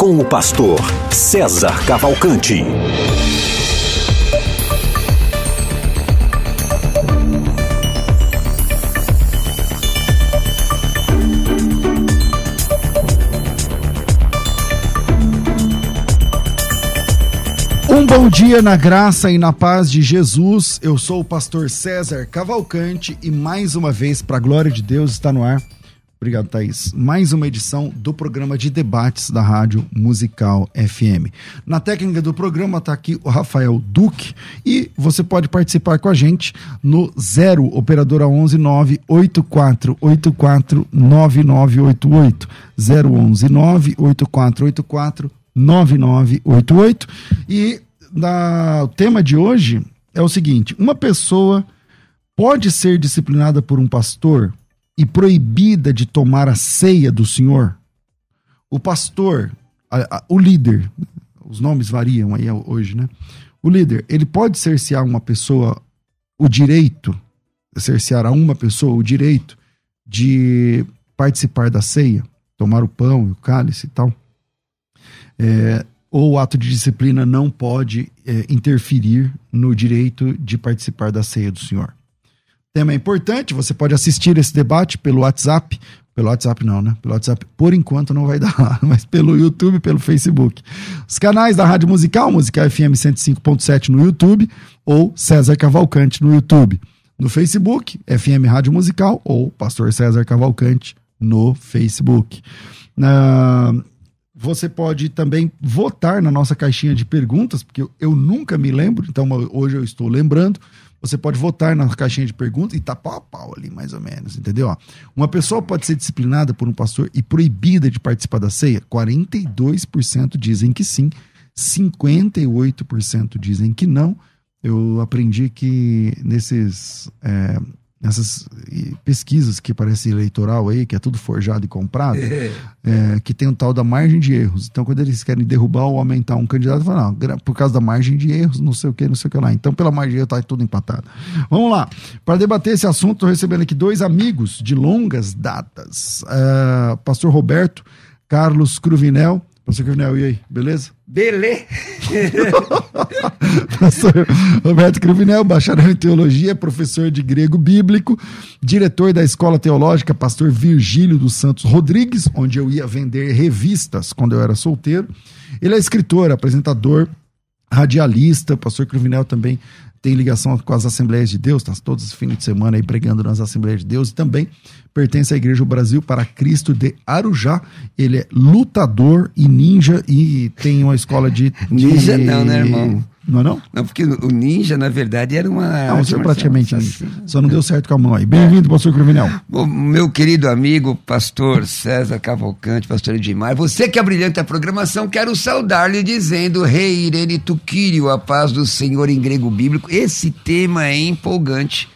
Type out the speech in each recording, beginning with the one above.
com o pastor César Cavalcante. Um bom dia na graça e na paz de Jesus. Eu sou o pastor César Cavalcante e mais uma vez, para a glória de Deus, está no ar Obrigado, Thaís. Mais uma edição do programa de debates da Rádio Musical FM. Na técnica do programa está aqui o Rafael Duque e você pode participar com a gente no 0 operadora 11 98484 9988 011 98484 9988 e na, o tema de hoje é o seguinte: uma pessoa pode ser disciplinada por um pastor e proibida de tomar a ceia do Senhor, o pastor, a, a, o líder, os nomes variam aí hoje, né? O líder, ele pode cercear uma pessoa o direito, cercear a uma pessoa o direito de participar da ceia, tomar o pão e o cálice e tal. É, ou o ato de disciplina não pode é, interferir no direito de participar da ceia do Senhor tema é importante, você pode assistir esse debate pelo WhatsApp. Pelo WhatsApp não, né? Pelo WhatsApp, por enquanto não vai dar, mas pelo YouTube, pelo Facebook. Os canais da Rádio Musical, Musical FM 105.7 no YouTube, ou César Cavalcante no YouTube. No Facebook, FM Rádio Musical, ou Pastor César Cavalcante no Facebook. Uh, você pode também votar na nossa caixinha de perguntas, porque eu, eu nunca me lembro, então hoje eu estou lembrando. Você pode votar na caixinha de perguntas e tá pau a pau ali, mais ou menos, entendeu? Uma pessoa pode ser disciplinada por um pastor e proibida de participar da ceia? 42% dizem que sim, 58% dizem que não. Eu aprendi que nesses é, nessas pesquisas que parece eleitoral aí, que é tudo forjado e comprado, é. É, que tem o tal da margem de erros. Então, quando eles querem derrubar ou aumentar um candidato, falam, não, por causa da margem de erros, não sei o que, não sei o que lá. Então, pela margem de erros, tá tudo empatado. Vamos lá. Para debater esse assunto, estou recebendo aqui dois amigos de longas datas. Uh, Pastor Roberto Carlos Cruvinel. Pastor Cruvinel, e aí, beleza? Beleza. Pastor Roberto Cruvinel, bacharel em teologia, professor de grego bíblico, diretor da Escola Teológica Pastor Virgílio dos Santos Rodrigues, onde eu ia vender revistas quando eu era solteiro. Ele é escritor, apresentador, radialista. Pastor Cruvinel também tem ligação com as Assembleias de Deus, está todos os fins de semana aí pregando nas Assembleias de Deus e também pertence à Igreja do Brasil para Cristo de Arujá. Ele é lutador e ninja e tem uma escola de. de... Ninja não, né, irmão? Não é não? Não, porque o ninja, na verdade, era uma. Não, você é praticamente ninja. Só não deu certo com a mão aí. Bem-vindo, pastor Cruvinel. Bom, meu querido amigo, pastor César Cavalcante, pastor Edmar, você que abrilhanta a programação, quero saudar-lhe dizendo, rei Irene Tuquírio, a paz do Senhor em grego bíblico. Esse tema é empolgante.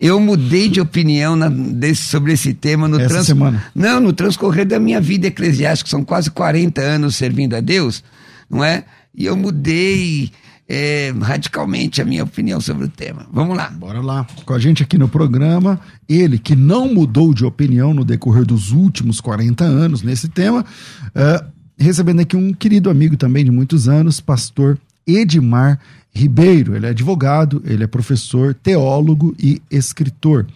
Eu mudei de opinião na, desse, sobre esse tema no Essa trans... semana. Não, no transcorrer da minha vida eclesiástica, são quase 40 anos servindo a Deus, não é? E eu mudei é, radicalmente a minha opinião sobre o tema. Vamos lá. Bora lá. Com a gente aqui no programa, ele que não mudou de opinião no decorrer dos últimos 40 anos nesse tema, é, recebendo aqui um querido amigo também de muitos anos, pastor Edmar Ribeiro. Ele é advogado, ele é professor, teólogo e escritor.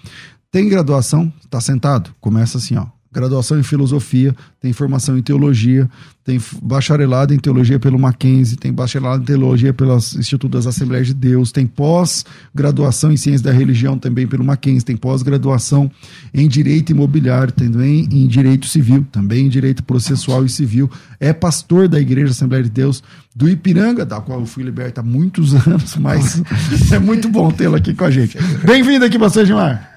Tem graduação, está sentado, começa assim, ó graduação em filosofia, tem formação em teologia, tem bacharelado em teologia pelo Mackenzie, tem bacharelado em teologia pelo Instituto das Assembleias de Deus, tem pós-graduação em ciência da religião também pelo Mackenzie, tem pós-graduação em direito imobiliário, também em direito civil, também em direito processual e civil. É pastor da Igreja Assembleia de Deus do Ipiranga, da qual eu fui liberto há muitos anos, mas é muito bom tê-lo aqui com a gente. Bem-vindo aqui, pastor Gilmar.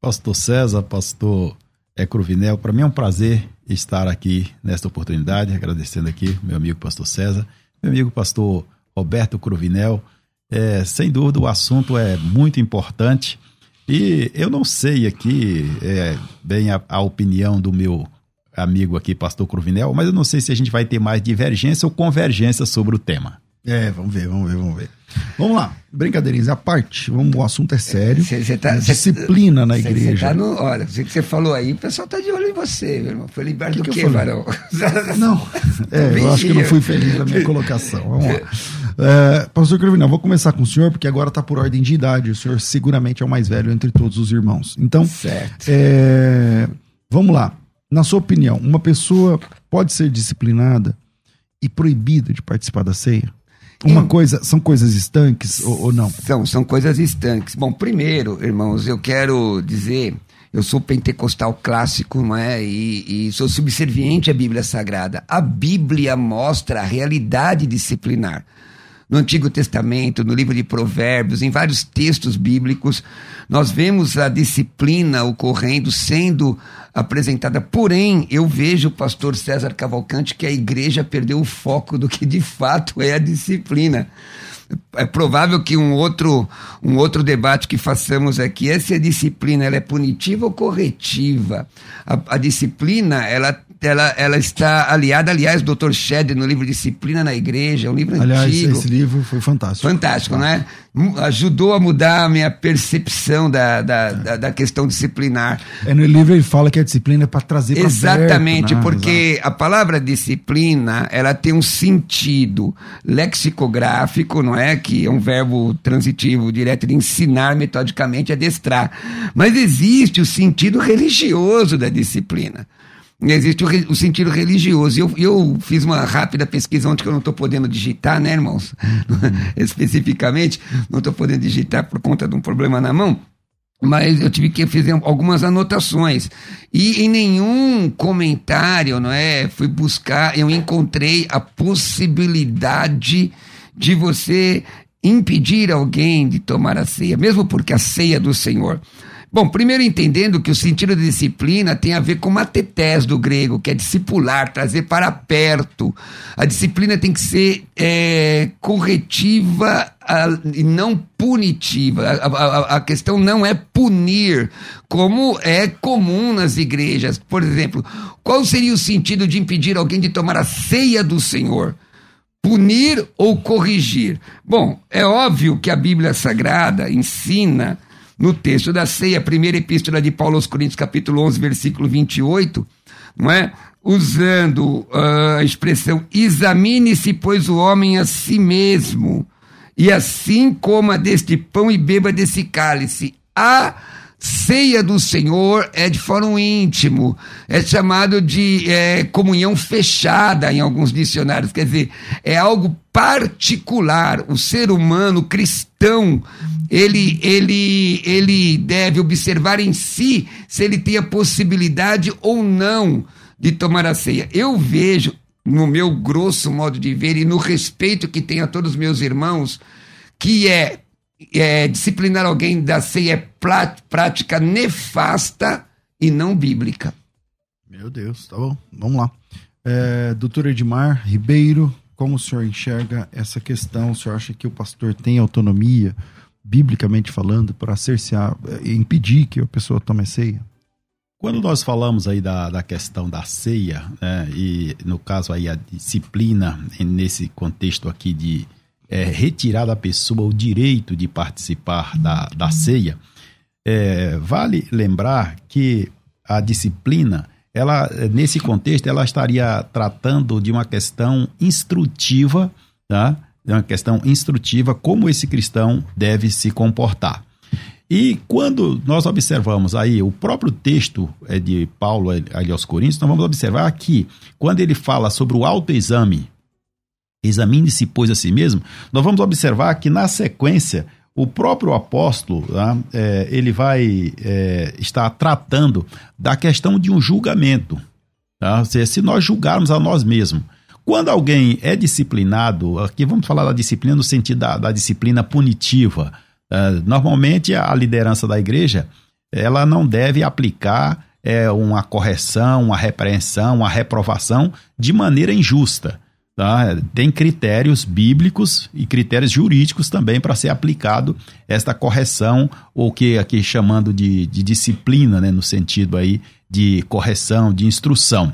Pastor César, pastor é Cruvinel. Para mim é um prazer estar aqui nesta oportunidade, agradecendo aqui meu amigo pastor César, meu amigo pastor Roberto Cruvinel. É, sem dúvida, o assunto é muito importante. E eu não sei aqui é, bem a, a opinião do meu amigo aqui, pastor Cruvinel, mas eu não sei se a gente vai ter mais divergência ou convergência sobre o tema. É, vamos ver, vamos ver, vamos ver. Vamos lá, brincadeirinhas à parte, vamos, o assunto é sério. Cê, cê tá, disciplina na cê, igreja. Tá no, olha, o que você falou aí, o pessoal tá de olho em você, meu irmão. Foi liberto Que do que falei? varão? Não, é, eu acho que eu não fui feliz na minha colocação. Vamos lá. É, pastor Cruvinel, vou começar com o senhor, porque agora está por ordem de idade. O senhor seguramente é o mais velho entre todos os irmãos. Então, Certo. é, vamos lá. Na sua opinião, uma pessoa pode ser disciplinada e proibida de participar da ceia? Uma Eu- coisa, são coisas estanques ou, ou não? São, são coisas estanques. Bom, primeiro, irmãos, eu quero dizer, eu sou pentecostal clássico, não é? E, e sou subserviente à Bíblia Sagrada. A Bíblia mostra a realidade disciplinar. No Antigo Testamento, no livro de Provérbios, em vários textos bíblicos, nós vemos a disciplina ocorrendo, sendo apresentada. Porém, eu vejo, pastor César Cavalcante, que a igreja perdeu o foco do que de fato é a disciplina. É provável que um outro, um outro debate que façamos aqui é se a disciplina ela é punitiva ou corretiva. A, a disciplina, ela, ela, ela está aliada, aliás, o Dr. Shed, no livro Disciplina na Igreja, é um livro Aliás, antigo. esse livro foi fantástico. Fantástico, né? Ajudou a mudar a minha percepção da, da, da, da questão disciplinar. É, no livro ele fala que a disciplina é para trazer para Exatamente, perto, né? porque a palavra disciplina, ela tem um sentido lexicográfico, não é? Que é um verbo transitivo direto de ensinar metodicamente, adestrar. Mas existe o sentido religioso da disciplina. Existe o, o sentido religioso. Eu, eu fiz uma rápida pesquisa ontem que eu não estou podendo digitar, né, irmãos? Especificamente, não estou podendo digitar por conta de um problema na mão mas eu tive que fazer algumas anotações. E em nenhum comentário, não é? Fui buscar, eu encontrei a possibilidade de você impedir alguém de tomar a ceia, mesmo porque a ceia do Senhor. Bom, primeiro entendendo que o sentido de disciplina tem a ver com matetés do grego, que é discipular, trazer para perto. A disciplina tem que ser é, corretiva e não punitiva. A, a- a questão não é punir, como é comum nas igrejas. Por exemplo, qual seria o sentido de impedir alguém de tomar a ceia do Senhor? punir ou corrigir? Bom, é óbvio que a Bíblia Sagrada ensina no texto da ceia, primeira epístola de Paulo aos Coríntios, capítulo 11, versículo 28, não é? Usando ah, a expressão examine-se, pois, o homem a si mesmo, e assim coma deste pão e beba desse cálice. A ceia do Senhor é de fórum íntimo, é chamado de é, comunhão fechada em alguns dicionários, quer dizer, é algo particular. O ser humano cristão, ele, ele, ele deve observar em si se ele tem a possibilidade ou não de tomar a ceia. Eu vejo, no meu grosso modo de ver e no respeito que tenho a todos os meus irmãos, que é é, disciplinar alguém da ceia é prática nefasta e não bíblica. Meu Deus, tá bom. Vamos lá. É, doutor Edmar Ribeiro, como o senhor enxerga essa questão? O senhor acha que o pastor tem autonomia, biblicamente falando, para cercear, eh, impedir que a pessoa tome a ceia? Quando nós falamos aí da, da questão da ceia, né, e no caso aí a disciplina, em- nesse contexto aqui de é, retirar da pessoa o direito de participar da, da ceia, é, vale lembrar que a disciplina, ela nesse contexto, ela estaria tratando de uma questão instrutiva, tá? De uma questão instrutiva como esse cristão deve se comportar. E quando nós observamos aí o próprio texto é, de Paulo ali aos Coríntios, nós vamos observar que quando ele fala sobre o autoexame, examine-se, pois, a si mesmo, nós vamos observar que na sequência o próprio apóstolo tá, é, ele vai é, estar tratando da questão de um julgamento. Tá? Ou seja, se nós julgarmos a nós mesmos. Quando alguém é disciplinado, aqui vamos falar da disciplina no sentido da, da disciplina punitiva. Uh, normalmente a liderança da igreja ela não deve aplicar é, uma correção, uma repreensão, uma reprovação de maneira injusta. Tá? Tem critérios bíblicos e critérios jurídicos também para ser aplicado esta correção, ou que aqui chamando de, de disciplina, né, no sentido aí de correção, de instrução.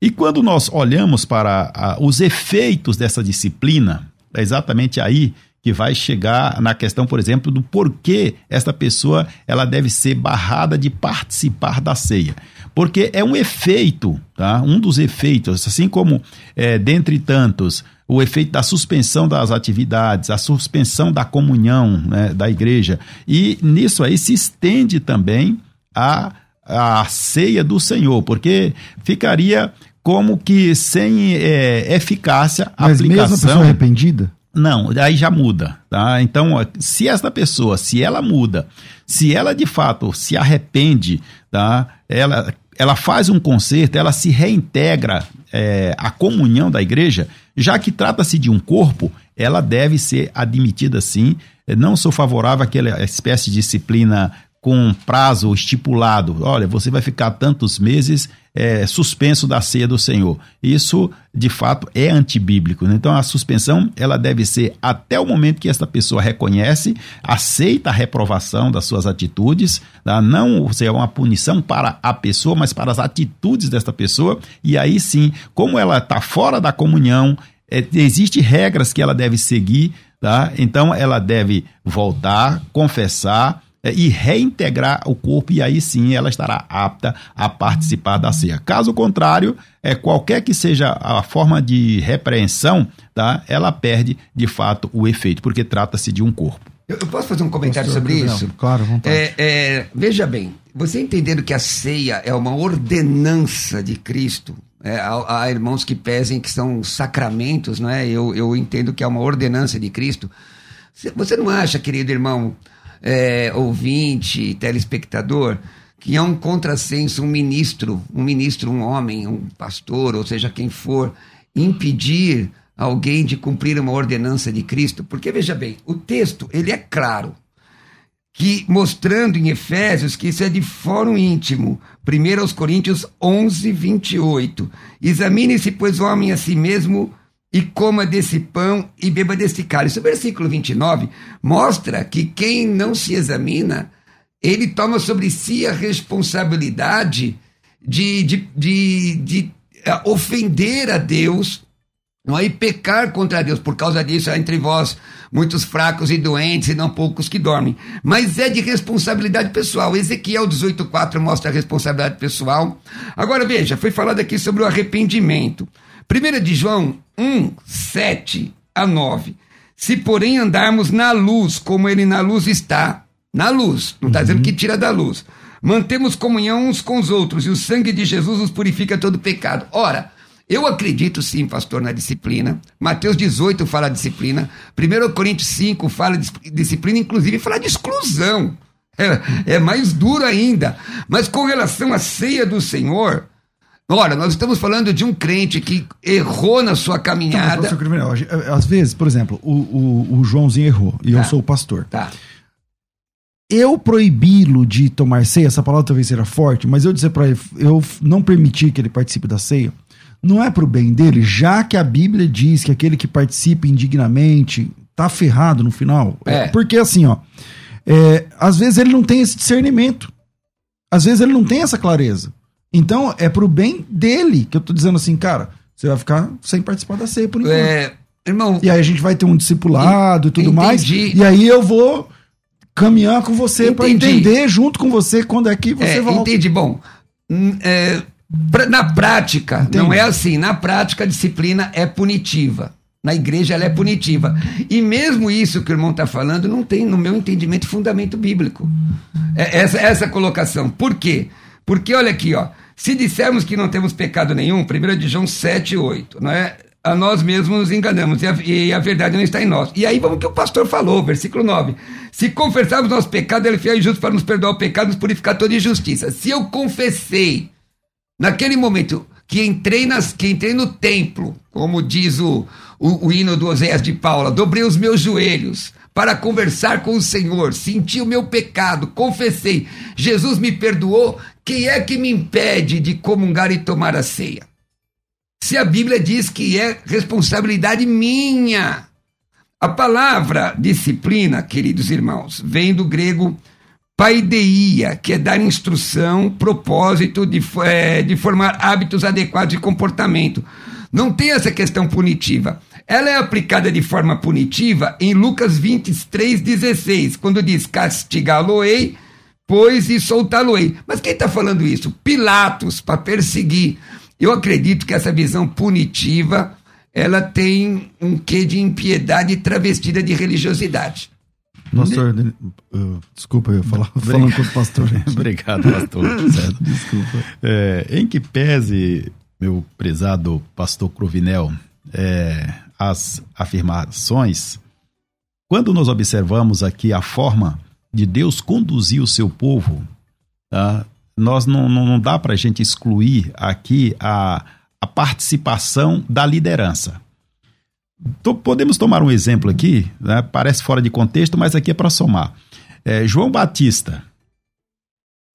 E quando nós olhamos para a, os efeitos dessa disciplina, é exatamente aí que vai chegar na questão, por exemplo, do porquê esta pessoa ela deve ser barrada de participar da ceia. Porque é um efeito, tá? um dos efeitos, assim como, é, dentre tantos, o efeito da suspensão das atividades, a suspensão da comunhão né, da igreja. E nisso aí se estende também a, a ceia do Senhor, porque ficaria como que sem é, eficácia a Mas aplicação. Mesmo a pessoa arrependida? Não, aí já muda, tá? Então, se esta pessoa, se ela muda, se ela de fato se arrepende, tá? Ela, ela faz um conserto, ela se reintegra é, à comunhão da igreja, já que trata-se de um corpo, ela deve ser admitida sim. Não sou favorável àquela espécie de disciplina com prazo estipulado. Olha, você vai ficar tantos meses é, suspenso da ceia do Senhor. Isso, de fato, é antibíblico. Né? Então, a suspensão ela deve ser até o momento que esta pessoa reconhece, aceita a reprovação das suas atitudes, tá? não seja uma punição para a pessoa, mas para as atitudes desta pessoa. E aí sim, como ela está fora da comunhão, é, existem regras que ela deve seguir, tá? então ela deve voltar, confessar e reintegrar o corpo, e aí sim ela estará apta a participar da ceia. Caso contrário, é, qualquer que seja a forma de repreensão, tá, ela perde de fato o efeito, porque trata-se de um corpo. Eu, eu posso fazer um comentário sobre isso? Claro, vontade. É, é, veja bem, você entendendo que a ceia é uma ordenança de Cristo, é, há, há, irmãos que pesem que são sacramentos, não é? Eu, eu entendo que é uma ordenança de Cristo. Você não acha, querido irmão, é, ouvinte, telespectador, que é um contrassenso um ministro, um ministro, um homem, um pastor, ou seja, quem for, impedir alguém de cumprir uma ordenança de Cristo? Porque veja bem, o texto ele é claro, que mostrando em Efésios que isso é de fórum íntimo. 1 aos Coríntios 11, 28. Examine-se, pois, o homem a si mesmo e coma desse pão e beba desse cálice. O versículo 29 mostra que quem não se examina, ele toma sobre si a responsabilidade de, de, de, de eh, ofender a Deus não é? e pecar contra Deus. Por causa disso há entre vós muitos fracos e doentes e não poucos que dormem. Mas é de responsabilidade pessoal. Ezequiel 18,4 mostra a responsabilidade pessoal. Agora veja, foi falado aqui sobre o arrependimento. 1 de João 1, 7 a 9. Se, porém, andarmos na luz, como ele na luz está, na luz, não está uhum. dizendo que tira da luz, mantemos comunhão uns com os outros, e o sangue de Jesus nos purifica todo pecado. Ora, eu acredito sim, pastor, na disciplina. Mateus 18 fala disciplina. 1 Coríntios 5 fala disciplina, inclusive fala de exclusão. É, é mais duro ainda. Mas com relação à ceia do Senhor, Ora, nós estamos falando de um crente que errou na sua caminhada. Então, às vezes, por exemplo, o, o, o Joãozinho errou e tá. eu sou o pastor. Tá. Eu proibi-lo de tomar ceia, essa palavra talvez seja forte, mas eu dizer para ele, eu não permitir que ele participe da ceia, não é para o bem dele, já que a Bíblia diz que aquele que participa indignamente tá ferrado no final. É. Porque assim, ó, é, às vezes ele não tem esse discernimento. Às vezes ele não tem essa clareza. Então, é pro bem dele que eu tô dizendo assim, cara, você vai ficar sem participar da ceia por enquanto. É, irmão. E aí a gente vai ter um discipulado e tudo entendi. mais. E aí eu vou caminhar com você para entender junto com você quando é que você é, volta. Entendi. Bom, é, na prática, entendi. não é assim. Na prática, a disciplina é punitiva. Na igreja ela é punitiva. E mesmo isso que o irmão está falando não tem, no meu entendimento, fundamento bíblico. É, essa, essa colocação. Por quê? Porque olha aqui, ó. Se dissermos que não temos pecado nenhum, 1 de João 7, 8, não é? A nós mesmos nos enganamos e a, e a verdade não está em nós. E aí vamos o que o pastor falou, versículo 9. Se confessarmos nosso pecado, ele é fiel e justo para nos perdoar o pecado e nos purificar toda injustiça. Se eu confessei, naquele momento que entrei, nas, que entrei no templo, como diz o, o, o hino do Oséias de Paula, dobrei os meus joelhos, para conversar com o Senhor, senti o meu pecado, confessei, Jesus me perdoou, quem é que me impede de comungar e tomar a ceia? se a Bíblia diz que é responsabilidade minha? A palavra disciplina, queridos irmãos, vem do grego paideia, que é dar instrução, propósito de, é, de formar hábitos adequados de comportamento. Não tem essa questão punitiva. Ela é aplicada de forma punitiva em Lucas 23, 16, quando diz: castigá-lo-ei, pois e soltá-lo-ei. Mas quem está falando isso? Pilatos, para perseguir. Eu acredito que essa visão punitiva ela tem um quê de impiedade travestida de religiosidade. Pastor, uh, desculpa, eu falar, falando com o pastor. Obrigado, pastor. desculpa. É, em que pese, meu prezado pastor Cruvinel, é, as afirmações, quando nós observamos aqui a forma de Deus conduzir o seu povo, tá? nós não, não, não dá para a gente excluir aqui a, a participação da liderança. Podemos tomar um exemplo aqui, né? parece fora de contexto, mas aqui é para somar. É, João Batista.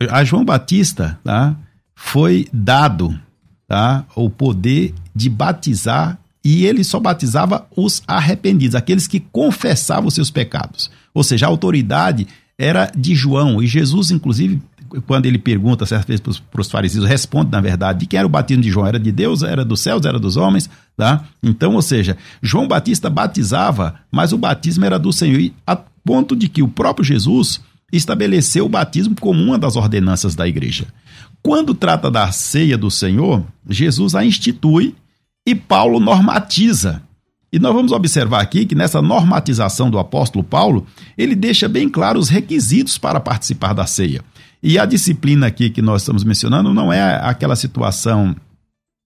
A João Batista tá? foi dado tá? o poder de batizar e ele só batizava os arrependidos, aqueles que confessavam seus pecados. Ou seja, a autoridade era de João e Jesus, inclusive, quando ele pergunta certa vez para os fariseus, responde na verdade de quem era o batismo de João, era de Deus, era dos céus, era dos homens, tá? Então, ou seja, João Batista batizava, mas o batismo era do Senhor, e a ponto de que o próprio Jesus estabeleceu o batismo como uma das ordenanças da igreja. Quando trata da ceia do Senhor, Jesus a institui e Paulo normatiza. E nós vamos observar aqui que nessa normatização do apóstolo Paulo, ele deixa bem claro os requisitos para participar da ceia. E a disciplina aqui que nós estamos mencionando não é aquela situação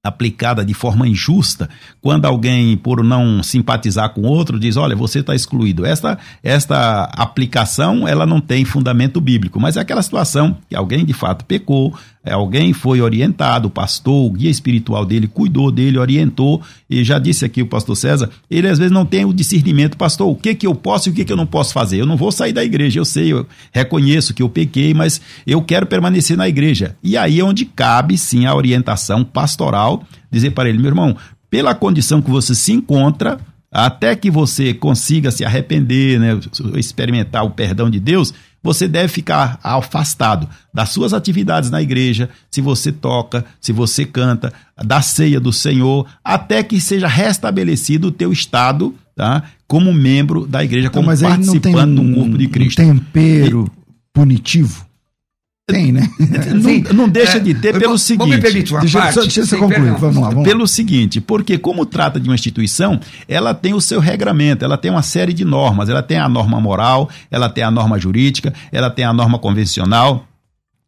aplicada de forma injusta, quando alguém, por não simpatizar com outro, diz, olha, você está excluído. Esta, esta aplicação, ela não tem fundamento bíblico, mas é aquela situação que alguém de fato pecou, alguém foi orientado, o pastor, o guia espiritual dele cuidou dele, orientou, e já disse aqui o pastor César, ele às vezes não tem o discernimento, pastor, o que que eu posso e o que que eu não posso fazer. Eu não vou sair da igreja, eu sei, eu reconheço que eu pequei, mas eu quero permanecer na igreja. E aí é onde cabe sim a orientação pastoral, dizer para ele, meu irmão, pela condição que você se encontra, até que você consiga se arrepender, né, experimentar o perdão de Deus, você deve ficar afastado das suas atividades na igreja, se você toca, se você canta, da ceia do Senhor, até que seja restabelecido o teu estado, tá? Como membro da igreja, então, como participante um, do corpo de Cristo. Um tempero punitivo. Tem, né? não, não, deixa é, de ter pelo seguinte. Me permite uma deixa, parte, deixa eu concluir. Vamos lá, vamos Pelo seguinte, porque como trata de uma instituição, ela tem o seu regramento, ela tem uma série de normas. Ela tem a norma moral, ela tem a norma jurídica, ela tem a norma convencional,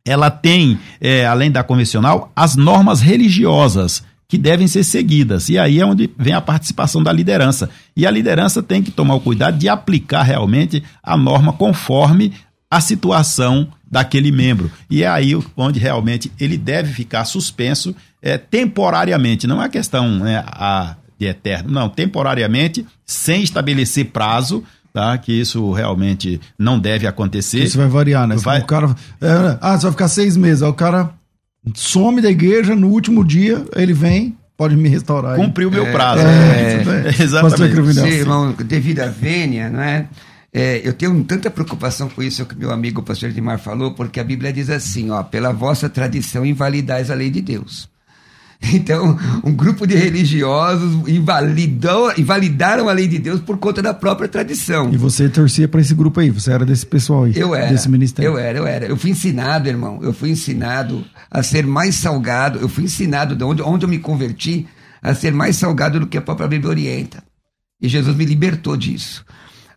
ela tem, é, além da convencional, as normas religiosas que devem ser seguidas. E aí é onde vem a participação da liderança. E a liderança tem que tomar o cuidado de aplicar realmente a norma conforme a situação daquele membro. E é aí onde realmente ele deve ficar suspenso é, temporariamente. Não é questão né, a, de eterno, não, temporariamente, sem estabelecer prazo. Tá, que isso realmente não deve acontecer. Isso vai variar, né? Vai... O cara, é, ah, você vai ficar seis meses. Aí o cara some da igreja, no último dia ele vem, pode me restaurar. Cumpriu o meu prazo. É, é, exatamente. Sim, irmão, devido à vênia, não é? É, eu tenho tanta preocupação com isso que meu amigo o pastor Edmar falou, porque a Bíblia diz assim, ó, pela vossa tradição invalidais a lei de Deus. Então, um grupo de religiosos invalidou, invalidaram a lei de Deus por conta da própria tradição. E você torcia para esse grupo aí? Você era desse pessoal aí? Eu era. Desse ministério? Eu era, eu era. Eu fui ensinado, irmão. Eu fui ensinado a ser mais salgado. Eu fui ensinado, de onde, onde eu me converti, a ser mais salgado do que a própria Bíblia orienta. E Jesus me libertou disso.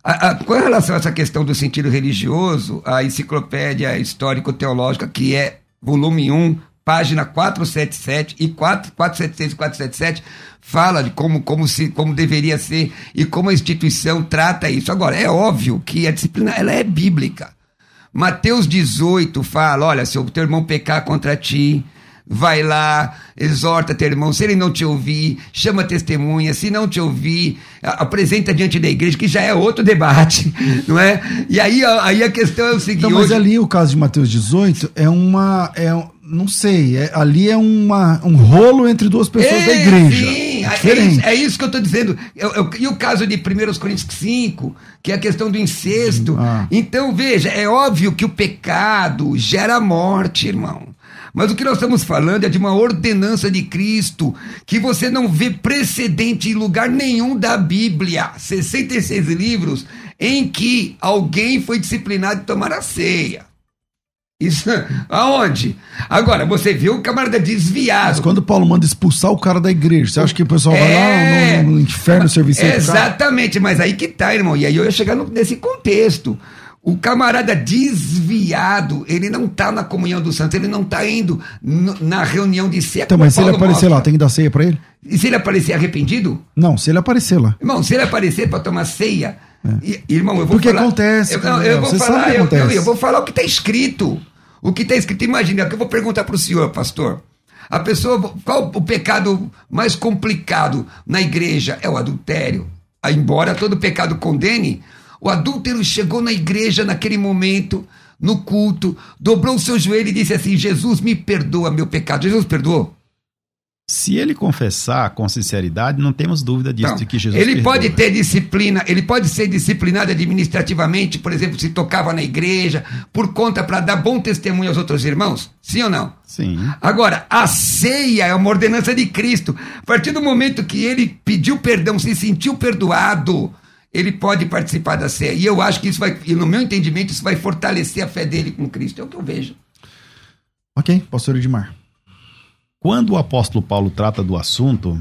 A, a, com relação a essa questão do sentido religioso, a enciclopédia histórico-teológica, que é volume 1, página 477 e 4, 476 e 477, fala de como, como, se, como deveria ser e como a instituição trata isso. Agora, é óbvio que a disciplina ela é bíblica. Mateus 18 fala: olha, se o teu irmão pecar contra ti, vai lá, exorta teu irmão, se ele não te ouvir, chama testemunha, se não te ouvir, apresenta diante da igreja, que já é outro debate, não é? E aí, aí a questão é o seguinte... Então, mas hoje... ali o caso de Mateus 18 é uma... É, não sei, é, ali é uma, um rolo entre duas pessoas É, da igreja. Sim, É é, isso, é isso que eu estou dizendo. Eu- eu- e o caso de 1 Coríntios 5, que é a questão do incesto. Ah. Então, veja, é óbvio que o pecado gera morte, irmão. Mas o que nós estamos falando é de uma ordenança de Cristo que você não vê precedente em lugar nenhum da Bíblia. 66 livros em que alguém foi disciplinado de tomar a ceia. Isso, aonde? Agora, você viu o camarada desviado. Mas quando Paulo manda expulsar o cara da igreja, você acha que o pessoal vai É. lá no, no inferno cara? Exatamente, mas aí que tá, irmão. E aí eu ia chegar no- nesse contexto. O camarada desviado, ele não tá na comunhão dos santos, ele não tá indo na reunião de ceia. Então, mas se ele aparecer mostra. lá, tem que dar ceia pra ele? E se ele aparecer arrependido? Não, se ele aparecer lá. Irmão, se ele aparecer para tomar ceia, e- irmão, eu vou É. Porque falar. acontece, Eu, não, eu vou falar, eu, acontece. eu- eu vou falar o que está escrito. O que está escrito, imagina, que eu vou perguntar para o senhor, pastor. A pessoa, qual o pecado mais complicado na igreja? É o adultério. Embora todo pecado condene, o adúltero chegou na igreja naquele momento, no culto, dobrou o seu joelho e disse assim: Jesus, me perdoa meu pecado. Jesus perdoou? Se ele confessar com sinceridade, não temos dúvida disso, Não. de que Jesus ele perdoa. pode ter disciplina, ele pode ser disciplinado administrativamente, por exemplo, se tocava na igreja, por conta para dar bom testemunho aos outros irmãos? Sim ou não? Sim. Agora, a ceia é uma ordenança de Cristo. A partir do momento que ele pediu perdão, se sentiu perdoado, ele pode participar da ceia. E eu acho que isso vai, e no meu entendimento, isso vai fortalecer a fé dele com Cristo. É o que eu vejo. Ok, pastor Edmar. Quando o apóstolo Paulo trata do assunto,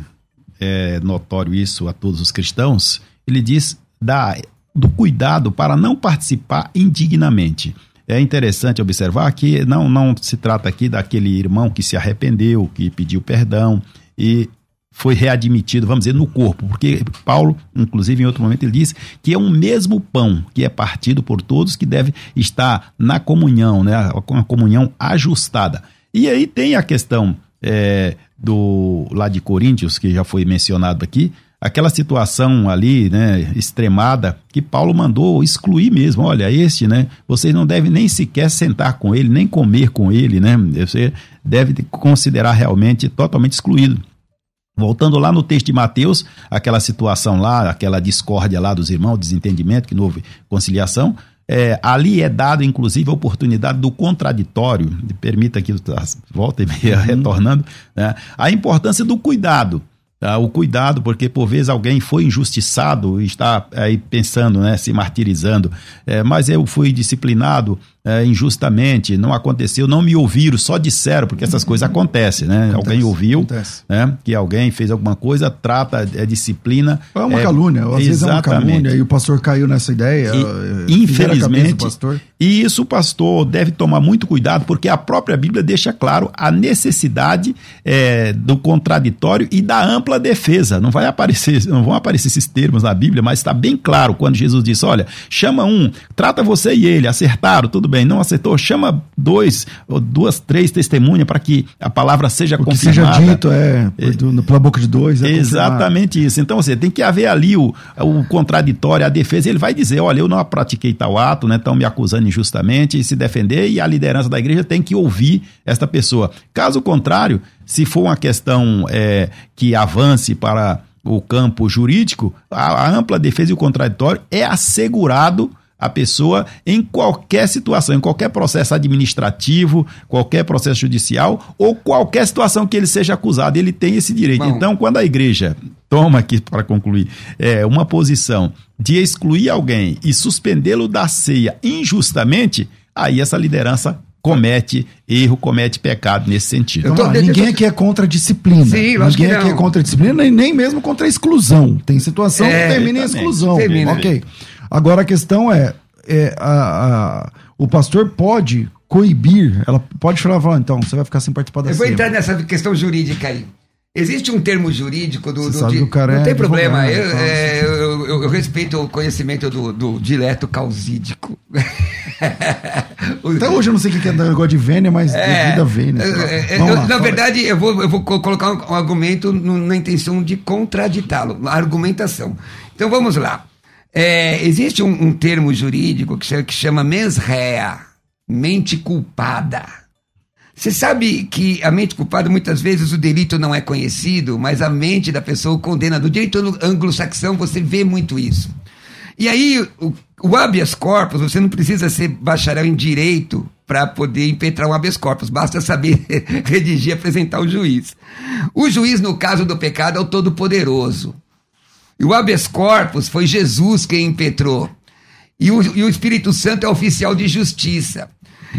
é notório isso a todos os cristãos, ele diz da, do cuidado para não participar indignamente. É interessante observar que não, não se trata aqui daquele irmão que se arrependeu, que pediu perdão e foi readmitido, vamos dizer, no corpo, porque Paulo, inclusive em outro momento, ele diz que é um mesmo pão que é partido por todos que deve estar na comunhão, né, com a comunhão ajustada. E aí tem a questão é, do lá de Coríntios, que já foi mencionado aqui, aquela situação ali, né, extremada, que Paulo mandou excluir mesmo. Olha, este, né, vocês não devem nem sequer sentar com ele, nem comer com ele, né? Você deve considerar realmente totalmente excluído. Voltando lá no texto de Mateus, aquela situação lá, aquela discórdia lá dos irmãos, desentendimento, que não houve conciliação, é, ali é dado, inclusive, a oportunidade do contraditório, permita que volta e meia retornando, né, a importância do cuidado. Tá? O cuidado, porque por vezes alguém foi injustiçado e está aí pensando, né, se martirizando, é, mas eu fui disciplinado é, injustamente, não aconteceu, não me ouviram, só disseram, porque essas coisas acontecem, né? Acontece, alguém ouviu, acontece. né, que alguém fez alguma coisa, trata, é disciplina. É uma calúnia, às vezes é uma exatamente. calúnia e o pastor caiu nessa ideia. E, cabeça infelizmente, e isso o pastor deve tomar muito cuidado, porque a própria Bíblia deixa claro a necessidade é, do contraditório e da ampla defesa. Não vai aparecer, não vão aparecer esses termos na Bíblia, mas está bem claro quando Jesus disse: olha, chama um, trata você e ele, acertaram, tudo bem, não acertou, chama dois, ou duas, três testemunhas para que a palavra seja O que seja confirmada. dito é, do- pela boca de dois. É Exatamente isso. Então, você tem que haver ali o, o contraditório, a defesa. Ele vai dizer: olha, eu não pratiquei tal ato, né? Estão me acusando injustamente e se defender, e a liderança da igreja tem que ouvir esta pessoa. Caso contrário, se for uma questão é, que avance para o campo jurídico, a, a ampla defesa e o contraditório é assegurado a pessoa em qualquer situação, em qualquer processo administrativo, qualquer processo judicial ou qualquer situação que ele seja acusado, ele tem esse direito. Bom. Então, quando a igreja toma aqui para concluir é, uma posição de excluir alguém e suspendê-lo da ceia injustamente, aí essa liderança comete erro, comete pecado nesse sentido. Então, tô- ó, deixa- ninguém aqui é contra a disciplina. Sim, ninguém que aqui é contra a disciplina e nem mesmo contra a exclusão. Tem situação É, que termina em exclusão. Termina. Ok. Agora a questão é, é, a- a- o pastor pode coibir, ela pode falar, falar, então, você vai ficar sem participar da Eu vou entrar nessa questão jurídica aí. Existe um termo jurídico do. Do sabe di- que o cara não é tem problema. Eu, é, eu, eu- eu respeito o conhecimento do, do dileto causídico. Até hoje eu não sei o que é negócio de vênia, mas É, devido a vênia. lá. é, lá, na aí. verdade, eu vou, eu vou co- colocar um, um argumento no- na intenção de contraditá-lo, argumentação. Então vamos lá. É, existe um, um termo jurídico que chama, que chama mens rea, mente culpada. Você sabe que a mente culpada, muitas vezes o delito não é conhecido, mas a mente da pessoa o condena. No direito anglo-saxão você vê muito isso. E aí, o, o habeas corpus, você não precisa ser bacharel em direito para poder impetrar um habeas corpus, basta saber redigir e apresentar o juiz. O juiz, no caso do pecado, é o todo-poderoso. E o habeas corpus foi Jesus quem impetrou. E o, e o Espírito Santo é oficial de justiça.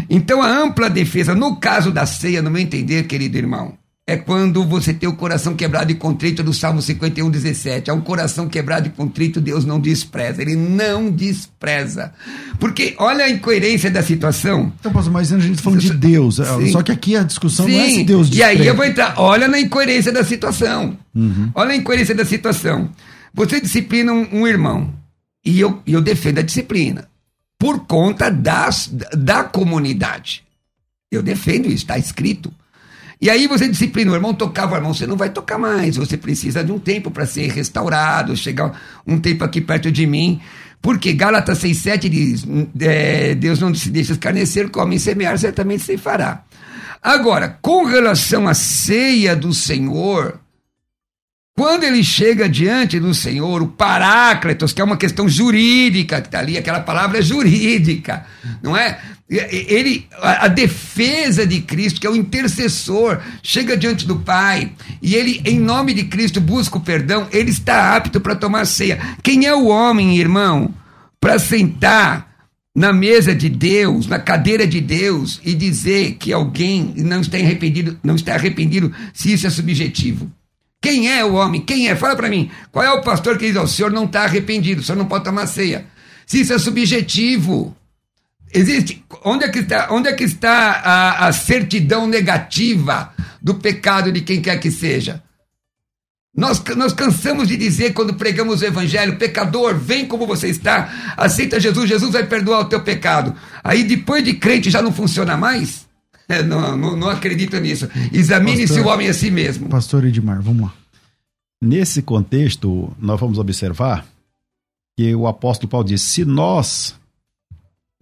Então, a ampla defesa, no caso da ceia, no meu entender, querido irmão, é quando você tem o coração quebrado e contrito do Salmo 51, 17. É um coração quebrado e contrito, Deus não despreza. Ele não despreza. Porque olha a incoerência da situação. Então, mas a gente está falando de Deus. É, Sim. Só que aqui a discussão Sim. não é se Deus despreza. E aí eu vou entrar. Olha na incoerência da situação. Uhum. Olha a incoerência da situação. Você disciplina um, um irmão. E eu, eu defendo a disciplina. Por conta das, da comunidade. Eu defendo isso, está escrito. E aí você disciplina, o irmão tocava, o irmão, você não vai tocar mais, você precisa de um tempo para ser restaurado, chegar um tempo aqui perto de mim. Porque Gálatas 6,7 diz: é, Deus não se deixa escarnecer, come e semear, certamente se fará. Agora, com relação à ceia do Senhor, quando ele chega diante do Senhor, o Paráclitos, que é uma questão jurídica que está ali, aquela palavra é jurídica, não é? Ele, a, a, defesa de Cristo, que é o intercessor, chega diante do Pai e ele, em nome de Cristo, busca o perdão, ele está apto para tomar ceia. Quem é o homem, irmão, para sentar na mesa de Deus, na cadeira de Deus e dizer que alguém não está arrependido, não está arrependido se isso é subjetivo? Quem é o homem? Quem é? Fala para mim. Qual é o pastor que diz: o senhor não está arrependido, o senhor não pode tomar ceia? Se isso é subjetivo. Existe. Onde é que está, onde é que está a, a certidão negativa do pecado de quem quer que seja? Nós, nós cansamos de dizer quando pregamos o evangelho, pecador, vem como você está, aceita Jesus, Jesus vai perdoar o teu pecado. Aí depois de crente já não funciona mais? É, não, não, não, acredito nisso. Examine-se o homem a si mesmo. Pastor Edmar, vamos lá. Nesse contexto, nós vamos observar que o apóstolo Paulo diz: se nós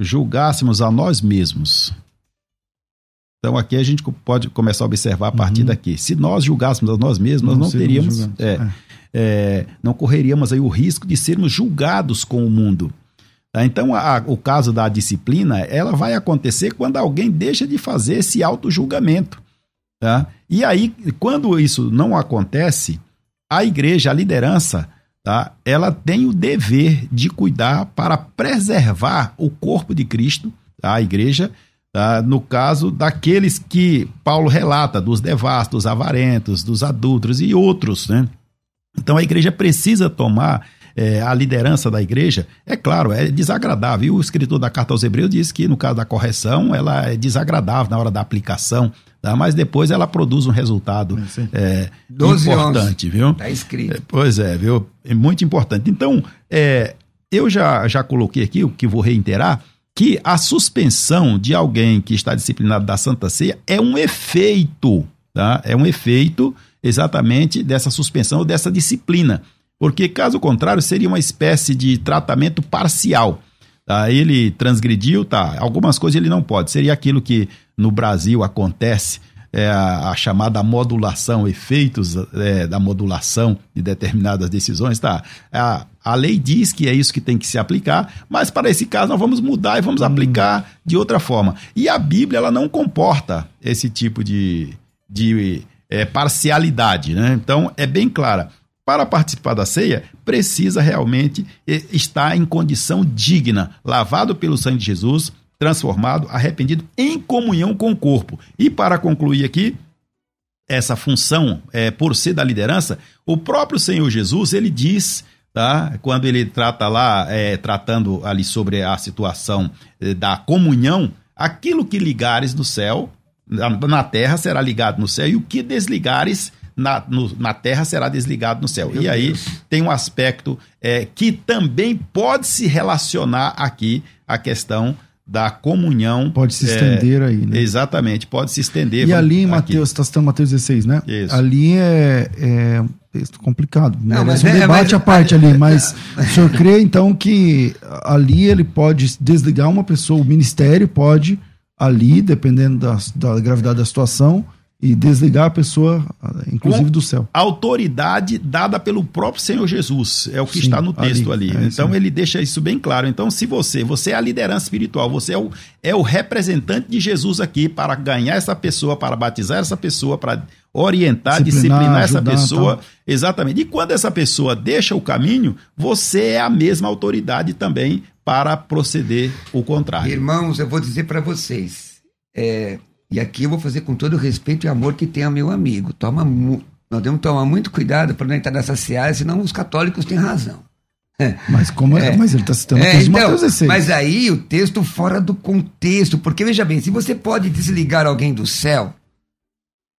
julgássemos a nós mesmos. Então aqui a gente pode começar a observar a partir uhum. daqui. Se nós julgássemos a nós mesmos, nós não teríamos, é, é. É, não correríamos aí o risco de sermos julgados com o mundo. Tá? Então, a, o caso da disciplina, ela vai acontecer quando alguém deixa de fazer esse auto-julgamento. Tá? E aí, quando isso não acontece, a igreja, a liderança, tá? ela tem o dever de cuidar para preservar o corpo de Cristo, tá? a igreja, tá? no caso daqueles que Paulo relata, dos devastos, avarentos, dos adultos e outros. Né? Então, a igreja precisa tomar é, a liderança da igreja, é claro, é desagradável. E o escritor da carta aos Hebreus diz que, no caso da correção, ela é desagradável na hora da aplicação, tá? mas depois ela produz um resultado é, importante, viu? Está escrito. É, pois é, viu? É muito importante. Então, é, eu já, já coloquei aqui, o que vou reiterar, que a suspensão de alguém que está disciplinado da Santa Ceia é um efeito, tá? É um efeito exatamente dessa suspensão, dessa disciplina porque caso contrário seria uma espécie de tratamento parcial. Tá? Ele transgrediu, tá? Algumas coisas ele não pode. Seria aquilo que no Brasil acontece, é a, a chamada modulação, efeitos é, da modulação de determinadas decisões, tá? A, a lei diz que é isso que tem que se aplicar, mas para esse caso nós vamos mudar e vamos hum. aplicar de outra forma. E a Bíblia ela não comporta esse tipo de, de é, parcialidade, né? Então é bem clara para participar da ceia, precisa realmente eh, estar em condição digna, lavado pelo sangue de Jesus, transformado, arrependido, em comunhão com o corpo. E para concluir aqui, essa função, é, por ser da liderança, o próprio Senhor Jesus, ele diz, tá? quando ele trata lá, é, tratando ali sobre a situação da comunhão, aquilo que ligares no céu, na terra será ligado no céu, e o que desligares na, no, na terra será desligado no céu. Meu e aí Deus. tem um aspecto é, que também pode se relacionar aqui a questão da comunhão. Pode se estender é, aí, né? Exatamente, pode se estender. E ali em Mateus, você está citando Mateus 16, né? Isso. Ali é, é texto complicado. Não, mas um é, debate à parte ali, mas o senhor crê então que ali ele pode desligar uma pessoa, o ministério pode ali, dependendo da, da gravidade da situação, e desligar a pessoa, inclusive do céu. A autoridade dada pelo próprio Senhor Jesus, é o que Sim, está no texto ali. ali. É então isso. ele deixa isso bem claro. Então, se você, você é a liderança espiritual, você é o, é o representante de Jesus aqui para ganhar essa pessoa, para batizar essa pessoa, para orientar, Disciplinar, disciplinar, essa ajudar, pessoa. tal. Exatamente. E quando essa pessoa deixa o caminho, você é a mesma autoridade também para proceder o contrário. Irmãos, eu vou dizer para vocês, é, e aqui eu vou fazer com todo o respeito e amor que tem ao meu amigo. Toma nós temos que tomar muito cuidado para não entrar nessa seara, senão os católicos têm razão. Mas como é, É. mas ele está citando É, então, Mateus 16. mas aí o texto fora do contexto, porque veja bem, se você pode desligar alguém do céu,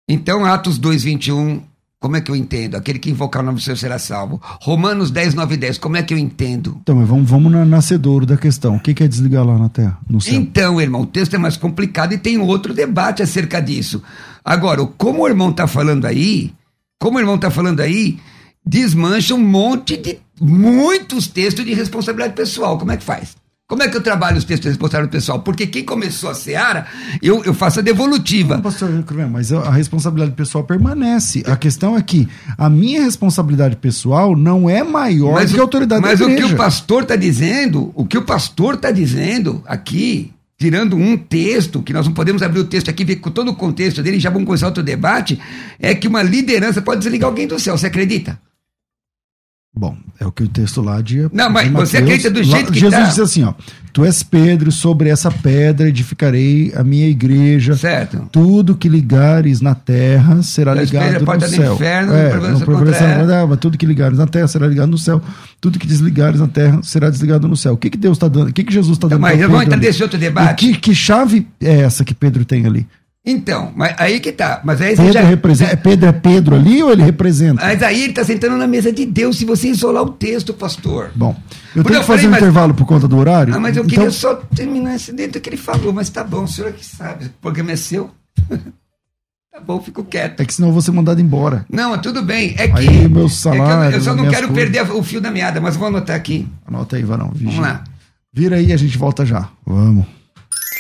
então Atos 2:21, como é que eu entendo? Aquele que invocar o nome do Senhor será salvo. Romanos 10, 9 e 10, como é que eu entendo? Então, mas vamos, vamos na nascedouro da questão. O que, que é desligar lá na Terra? Então, irmão, o texto é mais complicado e tem outro debate acerca disso. Agora, como o irmão está falando aí, como o irmão está falando aí, desmancha um monte de muitos textos de responsabilidade pessoal. Como é que faz? Como é que eu trabalho os textos de responsabilidade pessoal? Porque quem começou a seara, eu, eu faço a devolutiva. Pastor Cruel, mas a responsabilidade pessoal permanece. A questão é que a minha responsabilidade pessoal não é maior do que a autoridade mas da o igreja. que o pastor está dizendo, o que o pastor está dizendo aqui, tirando um texto, que nós não podemos abrir o texto aqui, ver com todo o contexto dele, já vamos começar outro debate, é que uma liderança pode desligar alguém do céu, você acredita? Bom, é o que o texto lá de. Não, mas de você Mateus- acredita do jeito que Jesus tá. disse assim: ó, Tu és Pedro, sobre essa pedra edificarei a minha igreja. Certo? Tudo que ligares na terra será Mas ligado Pedro no céu. inferno, é, não não mas tudo que ligares na terra será ligado no céu. Tudo que desligares na terra será desligado no céu. O que, que Deus está dando? O que, que Jesus está Então, dando? mas vamos entrar nesse outro E debate. que, que chave é essa que Pedro tem ali? Então, mas aí que tá. Mas aí Pedro já. representa. É Pedro é Pedro ali ou ele representa? Mas aí ele está sentando na mesa de Deus se você isolar o texto, pastor. Bom, eu Porque tenho eu que fazer falei, um mas- intervalo por conta do horário. Ah, mas eu então, queria só terminar esse dentro do que ele falou, mas tá bom, o senhor é que sabe, o programa é seu. tá bom, fico quieto. É que senão eu vou ser mandado embora. Não, tudo bem, é que. Aí, meu é que eu- salário, eu, só não quero coisas. perder o fio da meada, mas vou anotar aqui. Anota aí, Varão. Vigia. Vamos lá. Vira aí, a gente volta já. Vamos.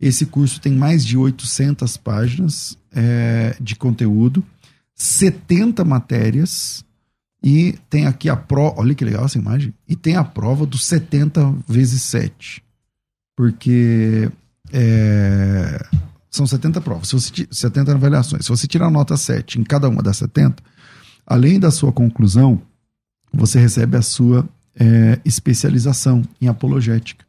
Esse curso tem mais de 800 páginas é, de conteúdo, 70 matérias e tem aqui a prova. Olha que legal essa imagem. E tem a prova dos 70 vezes 7. Porque é, são 70 provas, se você, ti- 70 avaliações. Se você tirar nota 7 em cada uma das 70, além da sua conclusão, você recebe a sua é, especialização em apologética.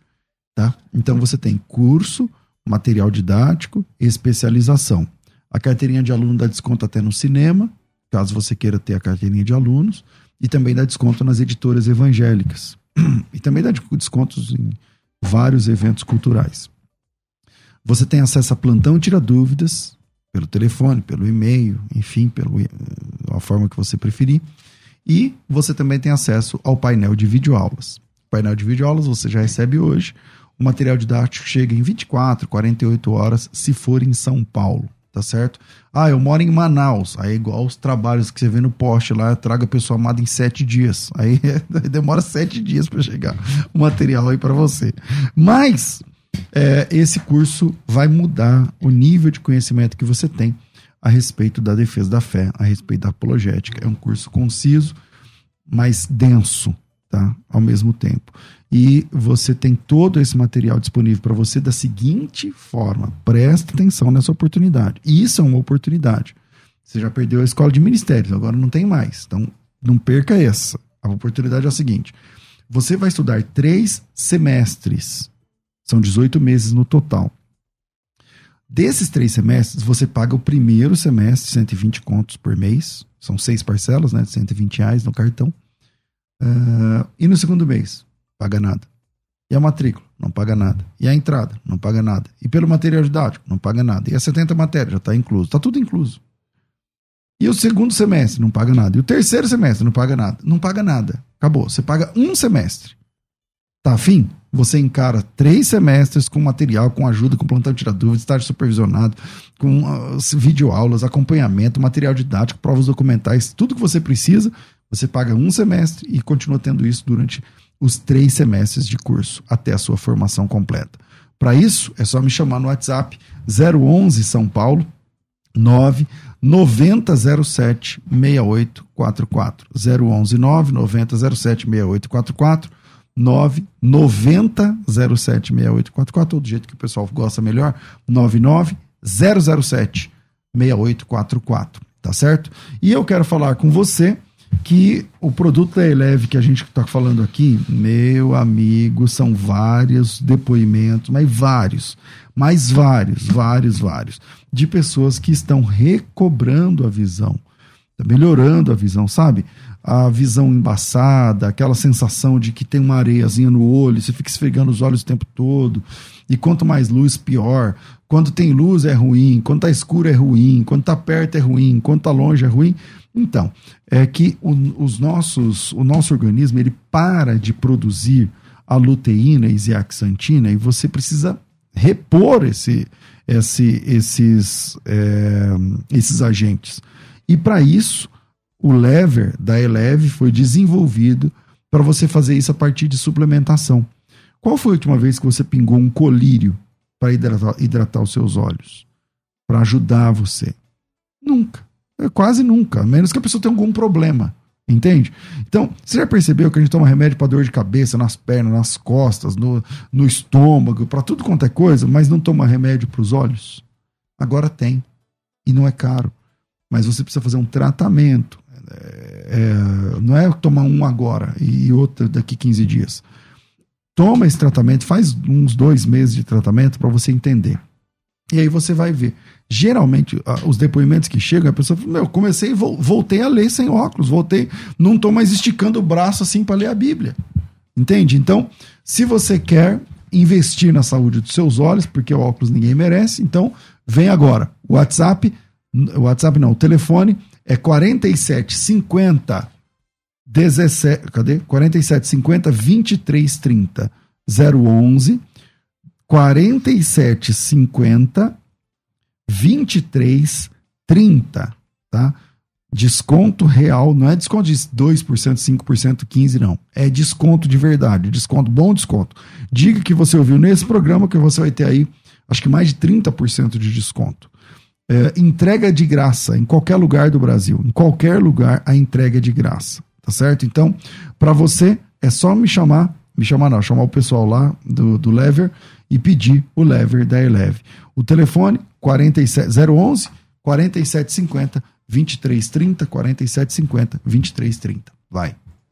Tá? Então você tem curso, material didático e especialização. A carteirinha de aluno dá desconto até no cinema, caso você queira ter a carteirinha de alunos, e também dá desconto nas editoras evangélicas. E também dá de- descontos em vários eventos culturais. Você tem acesso a plantão tira dúvidas pelo telefone, pelo e-mail, enfim, pela forma que você preferir. E você também tem acesso ao painel de videoaulas. O painel de videoaulas você já recebe hoje. O material didático chega em 24, 48 horas, se for em São Paulo, tá certo? Ah, eu moro em Manaus. Aí, igual os trabalhos que você vê no poste lá, traga a pessoa amada em sete dias. Aí demora sete dias para chegar o material aí para você. Mas é, esse curso vai mudar o nível de conhecimento que você tem a respeito da defesa da fé, a respeito da apologética. É um curso conciso, mas denso, tá? Ao mesmo tempo. E você tem todo esse material disponível para você da seguinte forma: presta atenção nessa oportunidade. Isso é uma oportunidade. Você já perdeu a escola de ministérios, agora não tem mais. Então, não perca essa. A oportunidade é a seguinte: você vai estudar três semestres, são 18 meses no total. Desses três semestres, você paga o primeiro semestre, 120 contos por mês, são seis parcelas, né? 120 reais no cartão. Uh, e no segundo mês, paga nada. E a matrícula, não paga nada. E a entrada, não paga nada. E pelo material didático, não paga nada. E as 70 matérias, já está incluso. Está tudo incluso. E o segundo semestre, não paga nada. E o terceiro semestre, não paga nada. Não paga nada. Acabou. Você paga um semestre. Tá afim? Você encara três semestres com material, com ajuda, com plantão de tirar dúvidas, estágio supervisionado, com uh, videoaulas, acompanhamento, material didático, provas documentais, tudo que você precisa. Você paga um semestre e continua tendo isso durante os três semestres de curso até a sua formação completa. Para isso, é só me chamar no WhatsApp 011 São Paulo 9 9007 6844 011 9 9007 6844 9 9007 6844 ou do jeito que o pessoal gosta melhor 99 007 6844 tá certo? E eu quero falar com você que o produto da Eleve que a gente está falando aqui, meu amigo, são vários depoimentos, mas vários, mais vários, vários, vários, de pessoas que estão recobrando a visão, tá melhorando a visão, sabe? A visão embaçada, aquela sensação de que tem uma areiazinha no olho, você fica esfregando os olhos o tempo todo, e quanto mais luz, pior. Quando tem luz é ruim, quando tá escuro é ruim, quando tá perto é ruim, quando tá longe é ruim. Então, é que o, os nossos, o nosso organismo ele para de produzir a luteína e zeaxantina e você precisa repor esse, esse, esses, é, esses agentes. E para isso, o lever da Eleve foi desenvolvido para você fazer isso a partir de suplementação. Qual foi a última vez que você pingou um colírio para hidratar, hidratar os seus olhos? Para ajudar você? Nunca. Quase nunca, a menos que a pessoa tenha algum problema. Entende? Então, você já percebeu que a gente toma remédio para dor de cabeça, nas pernas, nas costas, no, no estômago, para tudo quanto é coisa, mas não toma remédio para os olhos? Agora tem. E não é caro. Mas você precisa fazer um tratamento. É, é, não é tomar um agora e outro daqui 15 dias. Toma esse tratamento, faz uns dois meses de tratamento para você entender. E aí você vai ver. Geralmente, os depoimentos que chegam, a pessoa fala, meu, comecei, voltei a ler sem óculos, voltei, não estou mais esticando o braço assim para ler a Bíblia. Entende? Então, se você quer investir na saúde dos seus olhos, porque o óculos ninguém merece, então vem agora. O WhatsApp, o WhatsApp não, o telefone é 4750 17, cadê? 4750 2330 011 4750 2330, tá? Desconto real, não é desconto de 2%, 5%, 15%, não. É desconto de verdade, desconto, bom desconto. Diga que você ouviu nesse programa que você vai ter aí, acho que mais de 30% de desconto. É, entrega de graça em qualquer lugar do Brasil. Em qualquer lugar a entrega é de graça, tá certo? Então, para você, é só me chamar, me chamar não, chamar o pessoal lá do, do Lever e pedir o lever da Eleve. O telefone 47 011 4750 2330 4750 2330. Vai.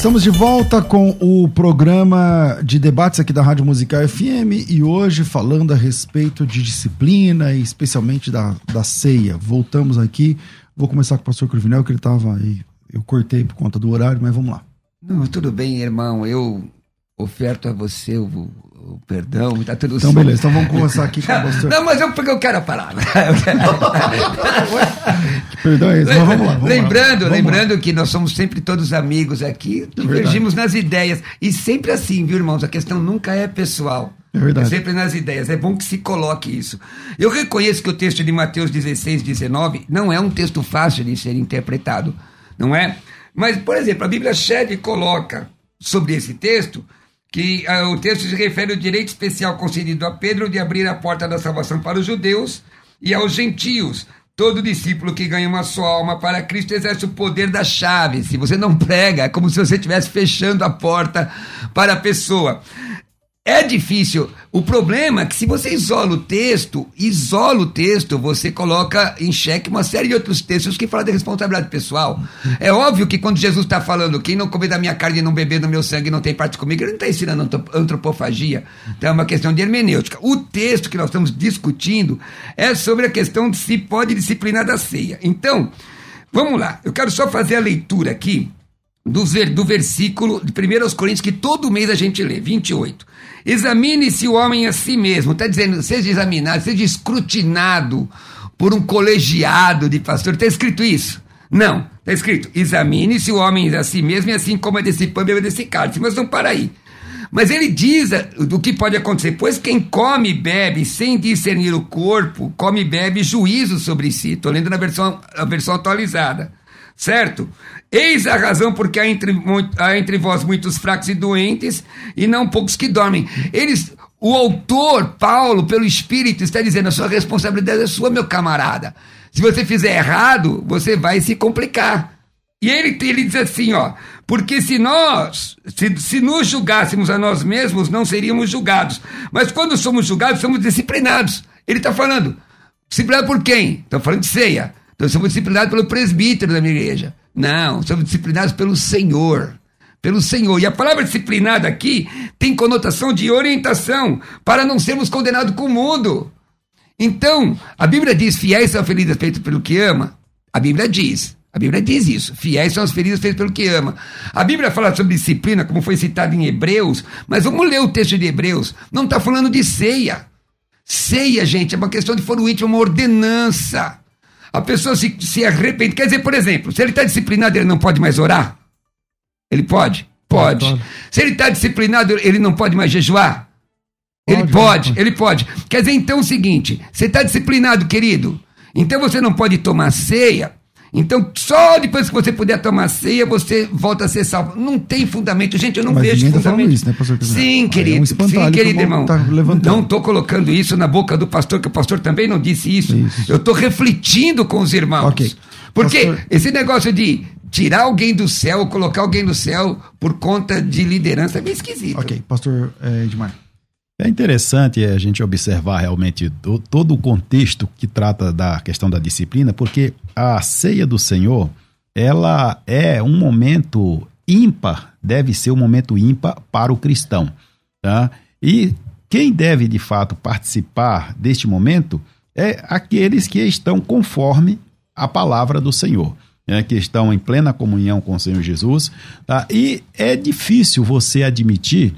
Estamos de volta com o programa de debates aqui da Rádio Musical FM e hoje falando a respeito de disciplina e especialmente da, da ceia. Voltamos aqui, vou começar com o pastor Cruvinel, que ele estava aí, eu cortei por conta do horário, mas vamos lá. Não, tudo bem, irmão, eu oferto a você o, o perdão, tá tudo Então, beleza, então vamos começar aqui com pastor. Não, mas eu, porque eu quero a palavra. que perdão é esse? Mas vamos lá. Vamos lembrando, lá. Lembrando que nós somos sempre todos amigos aqui, divergimos nas ideias. E sempre assim, viu, irmãos? A questão nunca é pessoal. É verdade. É sempre nas ideias. É bom que se coloque isso. Eu reconheço que o texto de Mateus 16, 19 não é um texto fácil de ser interpretado, não é? Mas, por exemplo, a Bíblia Shed coloca sobre esse texto que ah, o texto se refere ao direito especial concedido a Pedro de abrir a porta da salvação para os judeus e aos gentios. Todo discípulo que ganha uma sua alma para Cristo exerce o poder da chave. Se você não prega, é como se você estivesse fechando a porta para a pessoa. É difícil. O problema é que se você isola o texto, isola o texto, você coloca em xeque uma série de outros textos que falam de responsabilidade pessoal. É óbvio que quando Jesus está falando, quem não comer da minha carne e não beber do meu sangue não tem parte comigo, ele não está ensinando antropofagia. Então é uma questão de hermenêutica. O texto que nós estamos discutindo é sobre a questão de se pode disciplinar da ceia. Então, vamos lá. Eu quero só fazer a leitura aqui do, do versículo de 1 Coríntios, que todo mês a gente lê, 28. Examine-se o homem a si mesmo. Está dizendo, seja examinado, seja escrutinado por um colegiado de pastor. Está escrito isso? Não. Está escrito, examine-se o homem a si mesmo e assim como é desse pão, bebe desse cálice. Mas não para aí. Mas ele diz do que pode acontecer, pois quem come e bebe sem discernir o corpo, come e bebe juízo sobre si. Estou lendo na versão, a versão atualizada. Certo? Eis a razão porque há entre, há entre vós muitos fracos e doentes, e não poucos que dormem. Eles, o autor, Paulo, pelo Espírito, está dizendo: a sua responsabilidade é sua, meu camarada. Se você fizer errado, você vai se complicar. E ele, ele diz assim: ó, porque se nós, se, se nos julgássemos a nós mesmos, não seríamos julgados. Mas quando somos julgados, somos disciplinados. Ele está falando, disciplinado por quem? Estou falando de ceia. Então somos disciplinados pelo presbítero da minha igreja. Não, somos disciplinados pelo Senhor. Pelo Senhor. E a palavra disciplinada aqui tem conotação de orientação para não sermos condenados com o mundo. Então, a Bíblia diz: fiéis são feridas feitas pelo que ama. A Bíblia diz. A Bíblia diz isso. Fiéis são as feridas feitas pelo que ama. A Bíblia fala sobre disciplina, como foi citado em Hebreus, mas vamos ler o texto de Hebreus. Não está falando de ceia. Ceia, gente, é uma questão de foro íntimo, uma ordenança. A pessoa se, se arrepende. Quer dizer, por exemplo, se ele está disciplinado, ele não pode mais orar? Ele pode? Pode. pode. Se ele está disciplinado, ele não pode mais jejuar? Pode, ele pode, pode, ele pode. Quer dizer, então, é o seguinte: você está disciplinado, querido. Então você não pode tomar ceia. Então, só depois que você puder tomar ceia, você volta a ser salvo. Não tem fundamento. Gente, eu não Mas vejo tá fundamento. Isso, né, pastor? Sim, querido. É um sim, querido irmão. Tá não estou colocando isso na boca do pastor, que o pastor também não disse isso. isso. Eu estou refletindo com os irmãos. Okay. Porque pastor... esse negócio de tirar alguém do céu, colocar alguém do céu por conta de liderança é meio esquisito. Ok, pastor é, Edmar. É interessante a gente observar realmente todo o contexto que trata da questão da disciplina, porque a ceia do Senhor, ela é um momento ímpar, deve ser um momento ímpar para o cristão. Tá? E quem deve de fato participar deste momento é aqueles que estão conforme a palavra do Senhor. Né, que estão em plena comunhão com o Senhor Jesus, tá? e é difícil você admitir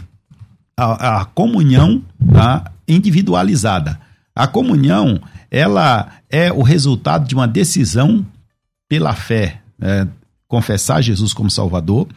a, a comunhão tá, individualizada. A comunhão, ela é o resultado de uma decisão pela fé, é, confessar Jesus como Salvador,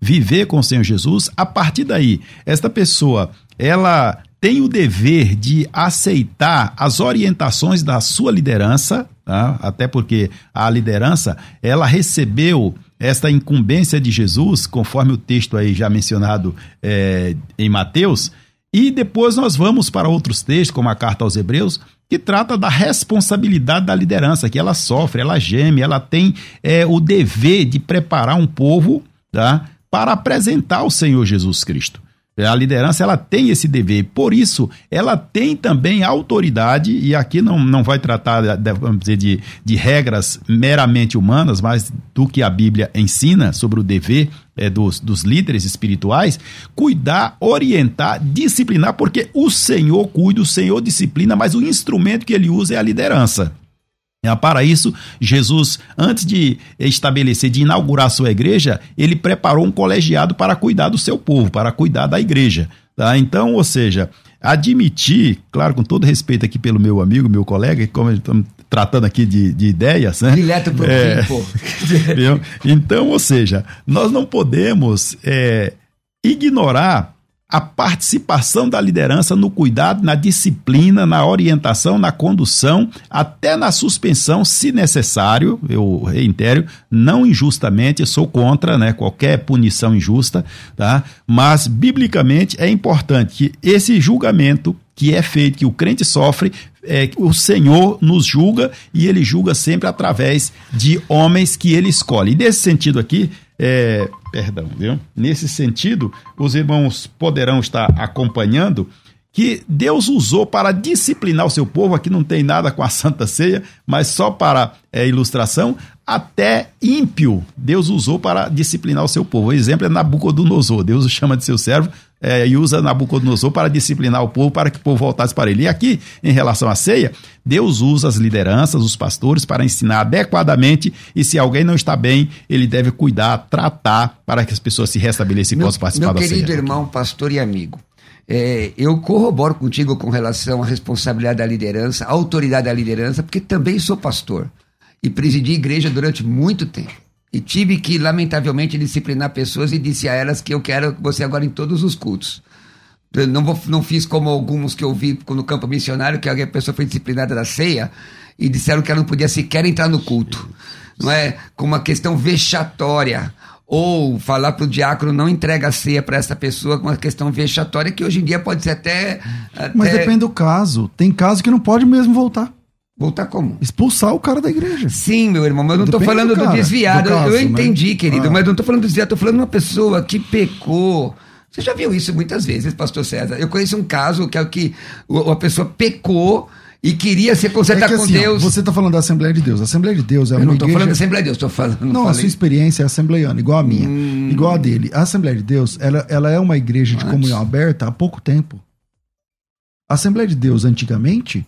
viver com o Senhor Jesus. A partir daí, esta pessoa, ela tem o dever de aceitar as orientações da sua liderança, tá? até porque a liderança, ela recebeu esta incumbência de Jesus, conforme o texto aí já mencionado é, em Mateus, e depois nós vamos para outros textos, como a carta aos Hebreus, que trata da responsabilidade da liderança, que ela sofre, ela geme, ela tem é, o dever de preparar um povo tá, para apresentar o Senhor Jesus Cristo. A liderança ela tem esse dever, por isso ela tem também autoridade, e aqui não, não vai tratar de, vamos dizer, de, de regras meramente humanas, mas do que a Bíblia ensina sobre o dever é, dos, dos líderes espirituais, cuidar, orientar, disciplinar, porque o Senhor cuida, o Senhor disciplina, mas o instrumento que ele usa é a liderança. É, para isso, Jesus, antes de estabelecer, de inaugurar sua igreja, ele preparou um colegiado para cuidar do seu povo, para cuidar da igreja. Tá? Então, ou seja, admitir, claro, com todo respeito aqui pelo meu amigo, meu colega, como estamos tratando aqui de, de ideias, né? Direto pro é, fim, Então, ou seja, nós não podemos é, ignorar a participação da liderança no cuidado, na disciplina, na orientação, na condução, até na suspensão, se necessário, eu reitero, não injustamente, sou contra né, qualquer punição injusta, tá? mas biblicamente é importante que esse julgamento que é feito, que o crente sofre, é, o Senhor nos julga e ele julga sempre através de homens que ele escolhe. E nesse sentido aqui, é, perdão, viu? Nesse sentido, os irmãos poderão estar acompanhando que Deus usou para disciplinar o seu povo, aqui não tem nada com a Santa Ceia, mas só para é, ilustração, até ímpio Deus usou para disciplinar o seu povo. O exemplo é Nabucodonosor, Deus o chama de seu servo é, e usa Nabucodonosor para disciplinar o povo, para que o povo voltasse para ele. E aqui, em relação à ceia, Deus usa as lideranças, os pastores, para ensinar adequadamente e se alguém não está bem, ele deve cuidar, tratar, para que as pessoas se restabeleçam e possam participar meu da ceia. Meu querido irmão, pastor e amigo, é, eu corroboro contigo com relação à responsabilidade da liderança, à autoridade da liderança, porque também sou pastor e presidi igreja durante muito tempo. E tive que, lamentavelmente, disciplinar pessoas e disse a elas que eu quero você agora em todos os cultos. Eu não, vou, não fiz como alguns que eu vi no campo missionário, que a pessoa foi disciplinada da ceia e disseram que ela não podia sequer entrar no culto. Não é? Com uma questão vexatória ou falar para o diácono não entrega a ceia para essa pessoa com uma questão vexatória que hoje em dia pode ser até, até, Mas depende do caso. Tem caso que não pode mesmo voltar. Voltar como? Expulsar o cara da igreja. Sim, meu irmão, mas eu não estou falando do, do desviado. Do caso, eu entendi, né? querido, ah. mas não estou falando do desviado, estou falando de uma pessoa que pecou. Você já viu isso muitas vezes, pastor César? Eu conheço um caso que é o que a pessoa pecou e queria se consertar é que, com assim, Deus. Você está falando da Assembleia de Deus. A Assembleia de Deus é uma Eu não estou igreja... falando da Assembleia de Deus, estou falando. Não, não a sua experiência é assembleiana, igual a minha, hum... igual a dele. A Assembleia de Deus, ela, ela é uma igreja de Antes. comunhão aberta há pouco tempo. A Assembleia de Deus, antigamente,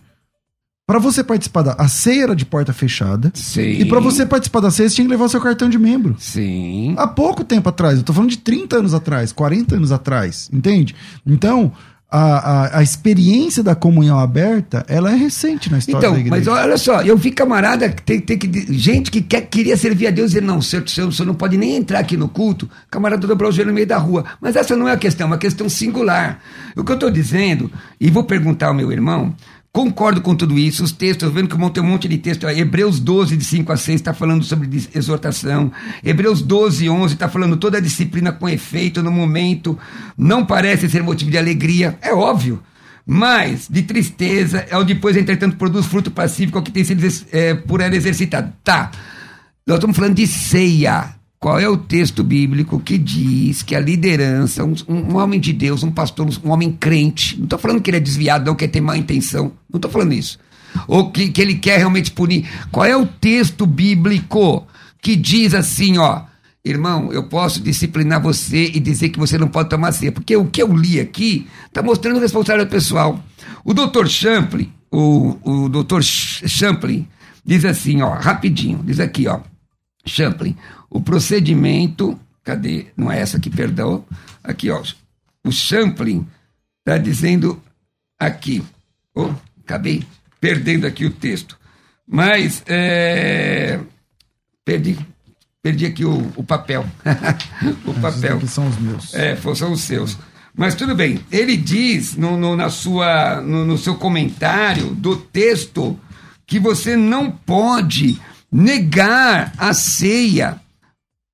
para você participar da a ceia era de porta fechada. Sim. E para você participar da ceia, você tinha que levar o seu cartão de membro. Sim. Há pouco tempo atrás, eu tô falando de 30 anos atrás, 40 anos atrás, entende? Então, a, a, a, experiência da comunhão aberta, ela é recente na história então, da igreja. Mas olha só, eu vi camarada, tem, tem que, gente que quer, queria servir a Deus e não, senhor, senhor, senhor não pode nem entrar aqui no culto, camarada dobrou o joelho no meio da rua. Mas essa não é a questão, é uma questão singular. O que eu estou dizendo, e vou perguntar ao meu irmão, Concordo com tudo isso. Os textos, vendo que tem um monte de texto. Hebreus 12, de 5 a 6, está falando sobre exortação. Hebreus 12, 11 está falando toda a disciplina com efeito no momento. Não parece ser motivo de alegria. É óbvio. Mas de tristeza, é o depois, entretanto, produz fruto pacífico, que tem sido é, por ela exercitado. Tá. Nós estamos falando de ceia. Qual é o texto bíblico que diz que a liderança, um, um homem de Deus, um pastor, um homem crente, não estou falando que ele é desviado, não quer ter má intenção, não estou falando isso. Ou que, que ele quer realmente punir. Qual é o texto bíblico que diz assim, ó, irmão, eu posso disciplinar você e dizer que você não pode tomar ceia? Porque o que eu li aqui está mostrando responsabilidade pessoal. O doutor Champlin, o, o doutor Champlin, diz assim, ó, rapidinho, diz aqui, ó, Champlin, o procedimento, cadê? Não é essa aqui, perdão. Aqui, ó. O Champlin está dizendo aqui. Oh, acabei perdendo aqui o texto. Mas é, perdi, perdi aqui o, o papel. o papel. que são os meus. É, são os seus. Mas tudo bem. Ele diz no, no na sua, no, no seu comentário do texto que você não pode negar a ceia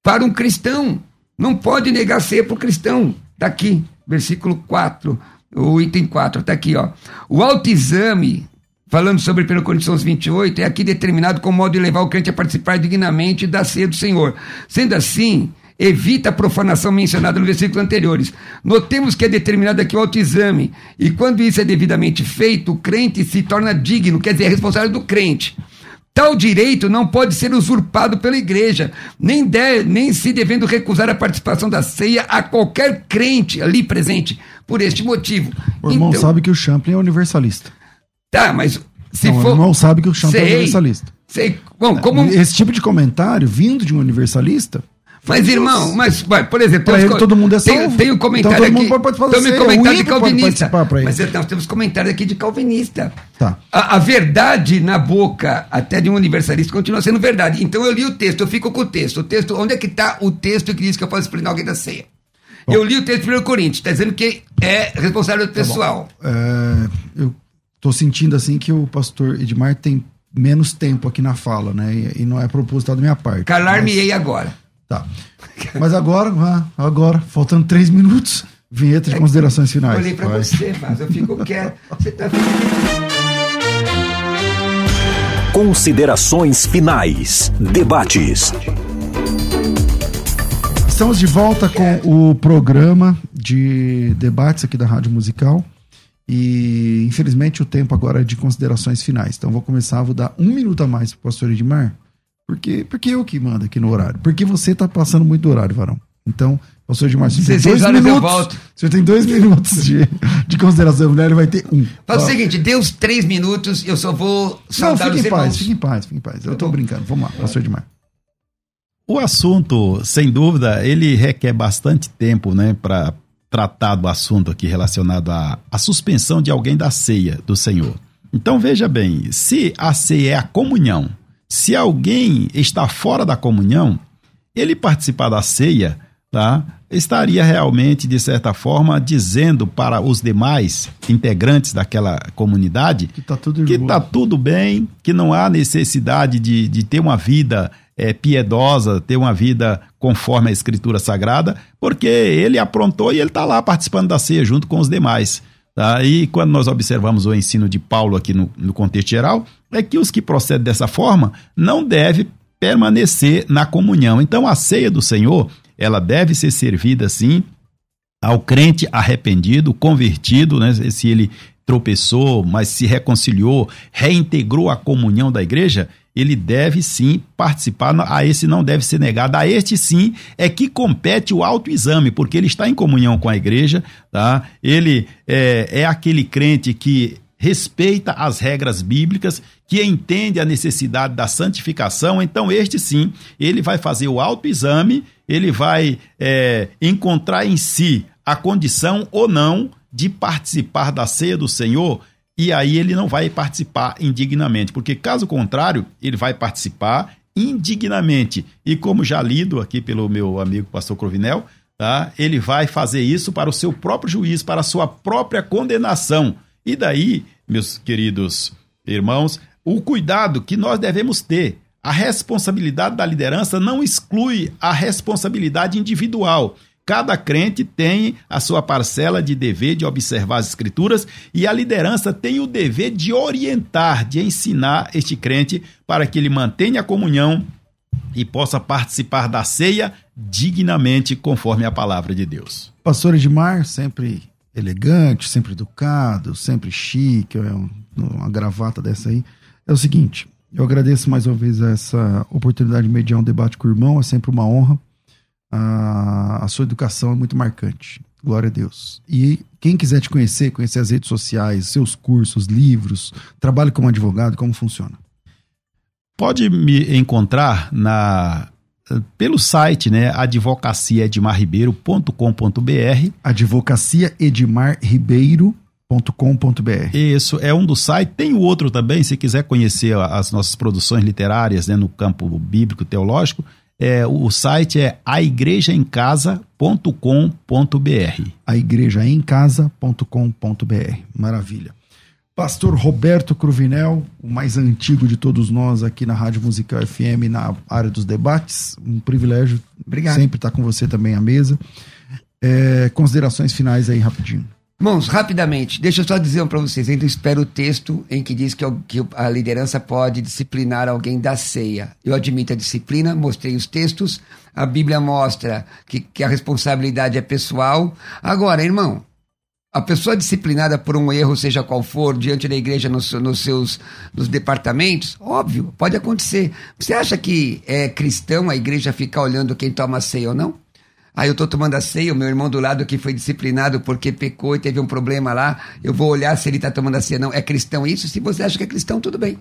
para um cristão. Não pode negar ceia para o cristão. Está aqui, versículo 4, o item 4, está aqui, ó. O autoexame, falando sobre 1 Coríntios 28, é aqui determinado como modo de levar o crente a participar dignamente da ceia do Senhor. Sendo assim, evita a profanação mencionada no versículo anteriores. Notemos que é determinado aqui o autoexame, e quando isso é devidamente feito, o crente se torna digno, quer dizer, é responsável do crente. Tal direito não pode ser usurpado pela igreja, nem, deve, nem se devendo recusar a participação da ceia a qualquer crente ali presente, por este motivo. O irmão então, sabe que o Champlin é universalista. Tá, mas se não, for. O irmão sabe que o Champlin é universalista. Sei. Bom, como... Esse tipo de comentário, vindo de um universalista, mas, irmão, mas, por exemplo, ele, todo mundo é salvo. Tem, tem um comentário então, aqui. Pode fazer tem um comentário de calvinista. Mas nós temos comentário aqui de calvinista. Tá. A, a, verdade na boca, até de um universalista, continua sendo verdade. Então eu li o texto, eu fico com o texto. O texto, onde é que está o texto que diz que eu posso explicar alguém da ceia? Bom. Eu li o texto de 1 Coríntios, está dizendo que é responsável do tá pessoal. É, eu estou sentindo assim que o pastor Edmar tem menos tempo aqui na fala, né? E, e não é proposital da minha parte. Calar-me-ei mas... agora. Tá. Mas agora, agora, faltando três minutos, vinheta de considerações finais. Eu olhei pra Vai. você, mas eu fico quieto. Você tá Considerações finais. Debates. Estamos de volta com o programa de debates aqui da Rádio Musical. E infelizmente o tempo agora é de considerações finais. Então vou começar, vou dar um minuto a mais para o pastor Edmar porque, porque eu que mando aqui no horário. Porque você tá passando muito do horário, Varão. Então, pastor Edmar, você tem dois minutos. Você tem dois minutos de, de consideração mulher, ele vai ter um. Faz o seguinte, dê os três minutos, eu só vou saudar Não, fique em paz, fique em paz, fique em paz. Eu tô tá brincando. Vamos lá, pastor Edmar. O assunto, sem dúvida, ele requer bastante tempo, né, para tratar do assunto aqui relacionado à, à suspensão de alguém da ceia do Senhor. Então veja bem, se a ceia é a comunhão, se alguém está fora da comunhão, ele participar da ceia, tá? estaria realmente, de certa forma, dizendo para os demais integrantes daquela comunidade que está tudo, que tá tudo bem, que não há necessidade de, de ter uma vida é, piedosa, ter uma vida conforme a Escritura Sagrada, porque ele aprontou e ele está lá participando da ceia junto com os demais. Tá? E quando nós observamos o ensino de Paulo aqui no, no contexto geral, é que os que procedem dessa forma não devem permanecer na comunhão. Então a ceia do Senhor, ela deve ser servida assim ao crente arrependido, convertido, né? Se ele tropeçou, mas se reconciliou, reintegrou a comunhão da igreja, ele deve sim participar, a esse não deve ser negado, a este sim é que compete o autoexame, porque ele está em comunhão com a igreja, tá? ele é, é aquele crente que respeita as regras bíblicas, que entende a necessidade da santificação, então este sim, ele vai fazer o autoexame, ele vai é, encontrar em si a condição ou não de participar da ceia do Senhor, e aí ele não vai participar indignamente, porque caso contrário, ele vai participar indignamente. E como já lido aqui pelo meu amigo pastor Crovinel, tá? Ele vai fazer isso para o seu próprio juízo, para a sua própria condenação. E daí, meus queridos irmãos, o cuidado que nós devemos ter. A responsabilidade da liderança não exclui a responsabilidade individual. Cada crente tem a sua parcela de dever de observar as escrituras e a liderança tem o dever de orientar, de ensinar este crente para que ele mantenha a comunhão e possa participar da ceia dignamente conforme a palavra de Deus. Pastor Edmar, sempre elegante, sempre educado, sempre chique, é uma gravata dessa aí. É o seguinte, eu agradeço mais uma vez essa oportunidade de mediar um debate com o irmão, é sempre uma honra a, a sua educação é muito marcante. Glória a Deus. E quem quiser te conhecer, conhecer as redes sociais, seus cursos, livros, trabalho como advogado, como funciona? Pode me encontrar na pelo site, né, advocaciaedmarribeiro.com.br. Advocaciaedmarribeiro.com.br. Isso, é um do sites. Tem o outro também, se quiser conhecer as nossas produções literárias né, no campo bíblico teológico, é, o site é aigrejaemcasa.com.br. Aigrejaemcasa.com.br. Maravilha. Pastor Roberto Cruvinel, o mais antigo de todos nós aqui na Rádio Musical FM, na área dos debates. Um privilégio Obrigado. sempre estar com você também à mesa. É, considerações finais aí, rapidinho. Irmãos, rapidamente, deixa eu só dizer um para vocês. Ainda espero o texto em que diz que, que a liderança pode disciplinar alguém da ceia. Eu admito a disciplina, mostrei os textos. A Bíblia mostra que, que a responsabilidade é pessoal. Agora, irmão, a pessoa disciplinada por um erro, seja qual for, diante da igreja nos, nos seus nos departamentos, óbvio, pode acontecer. Você acha que é cristão a igreja ficar olhando quem toma ceia ou não? Aí eu estou tomando a ceia, o meu irmão do lado que foi disciplinado porque pecou e teve um problema lá, eu vou olhar se ele está tomando a ceia. Não, é cristão isso? Se você acha que é cristão, tudo bem.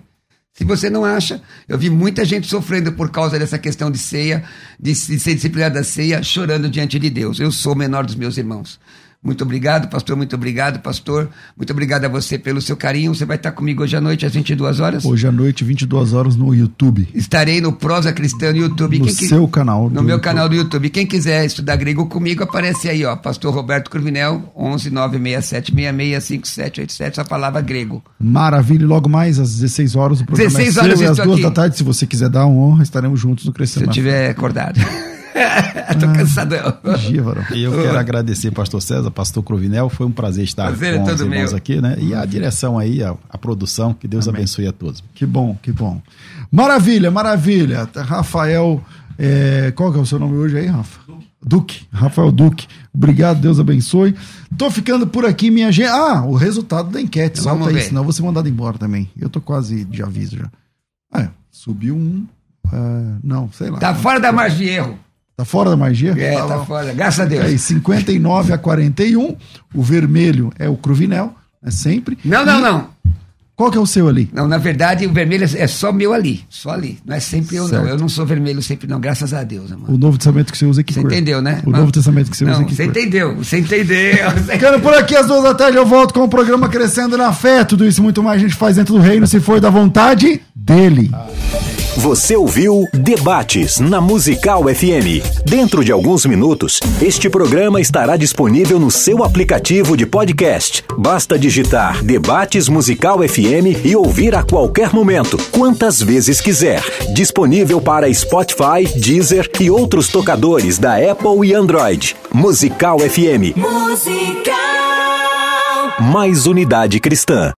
Se você não acha, eu vi muita gente sofrendo por causa dessa questão de ceia, de, de ser disciplinado da ceia, chorando diante de Deus. Eu sou o menor dos meus irmãos. Muito obrigado, pastor. Muito obrigado, pastor. Muito obrigado a você pelo seu carinho. Você vai estar comigo hoje à noite às 22 horas? Hoje à noite, 22 horas no YouTube. Estarei no Prosa Cristã no YouTube. No Quem seu canal. No meu YouTube. canal do YouTube. Quem quiser estudar grego comigo, aparece aí, ó. Pastor Roberto Cruvinel, 11 967 665787. Só palavra grego. Maravilha. E logo mais, às 16 horas, o programa 16 é horas seu, e às 2 da tarde, se você quiser dar uma honra, estaremos juntos no Crescimento. Se eu estiver acordado. Tô ah, cansadão. E eu quero agradecer, pastor César, pastor Crovinel. Foi um prazer estar prazer é com é os irmãos meu. aqui, né? E a direção aí, a, a produção. Que Deus Amém. abençoe a todos. Que bom, que bom. Maravilha, maravilha. Rafael, é, qual que é o seu nome hoje aí, Rafa? Duque, Rafael Duque. Obrigado, Deus abençoe. Tô ficando por aqui, minha gente. Ah, o resultado da enquete. Solta aí, senão eu vou ser mandado embora também. Eu tô quase de aviso já. Ah, é, subiu um. Uh, não, sei lá. Tá fora da margem de erro. Tá fora da magia? É, tá, tá fora, graças a Deus. Aí, 59 a 41, o vermelho é o Cruvinel, é sempre. Não, não, e... não. Qual que é o seu ali? Não, na verdade, o vermelho é só meu ali, só ali. Não é sempre eu, certo. não. Eu não sou vermelho sempre, não, graças a Deus, O Novo Testamento que você usa aqui. Você entendeu, né? O Novo Testamento que você não, usa aqui. Você entendeu, você entendeu. Ficando por aqui às duas da tarde, eu volto com o programa Crescendo na Fé. Tudo isso muito mais a gente faz dentro do reino, se for da vontade dele. Você ouviu Debates na Musical FM. Dentro de alguns minutos, este programa estará disponível no seu aplicativo de podcast. Basta digitar Debates Musical FM e ouvir a qualquer momento, quantas vezes quiser. Disponível para Spotify, Deezer e outros tocadores da Apple e Android. Musical FM. Musical. Mais unidade cristã.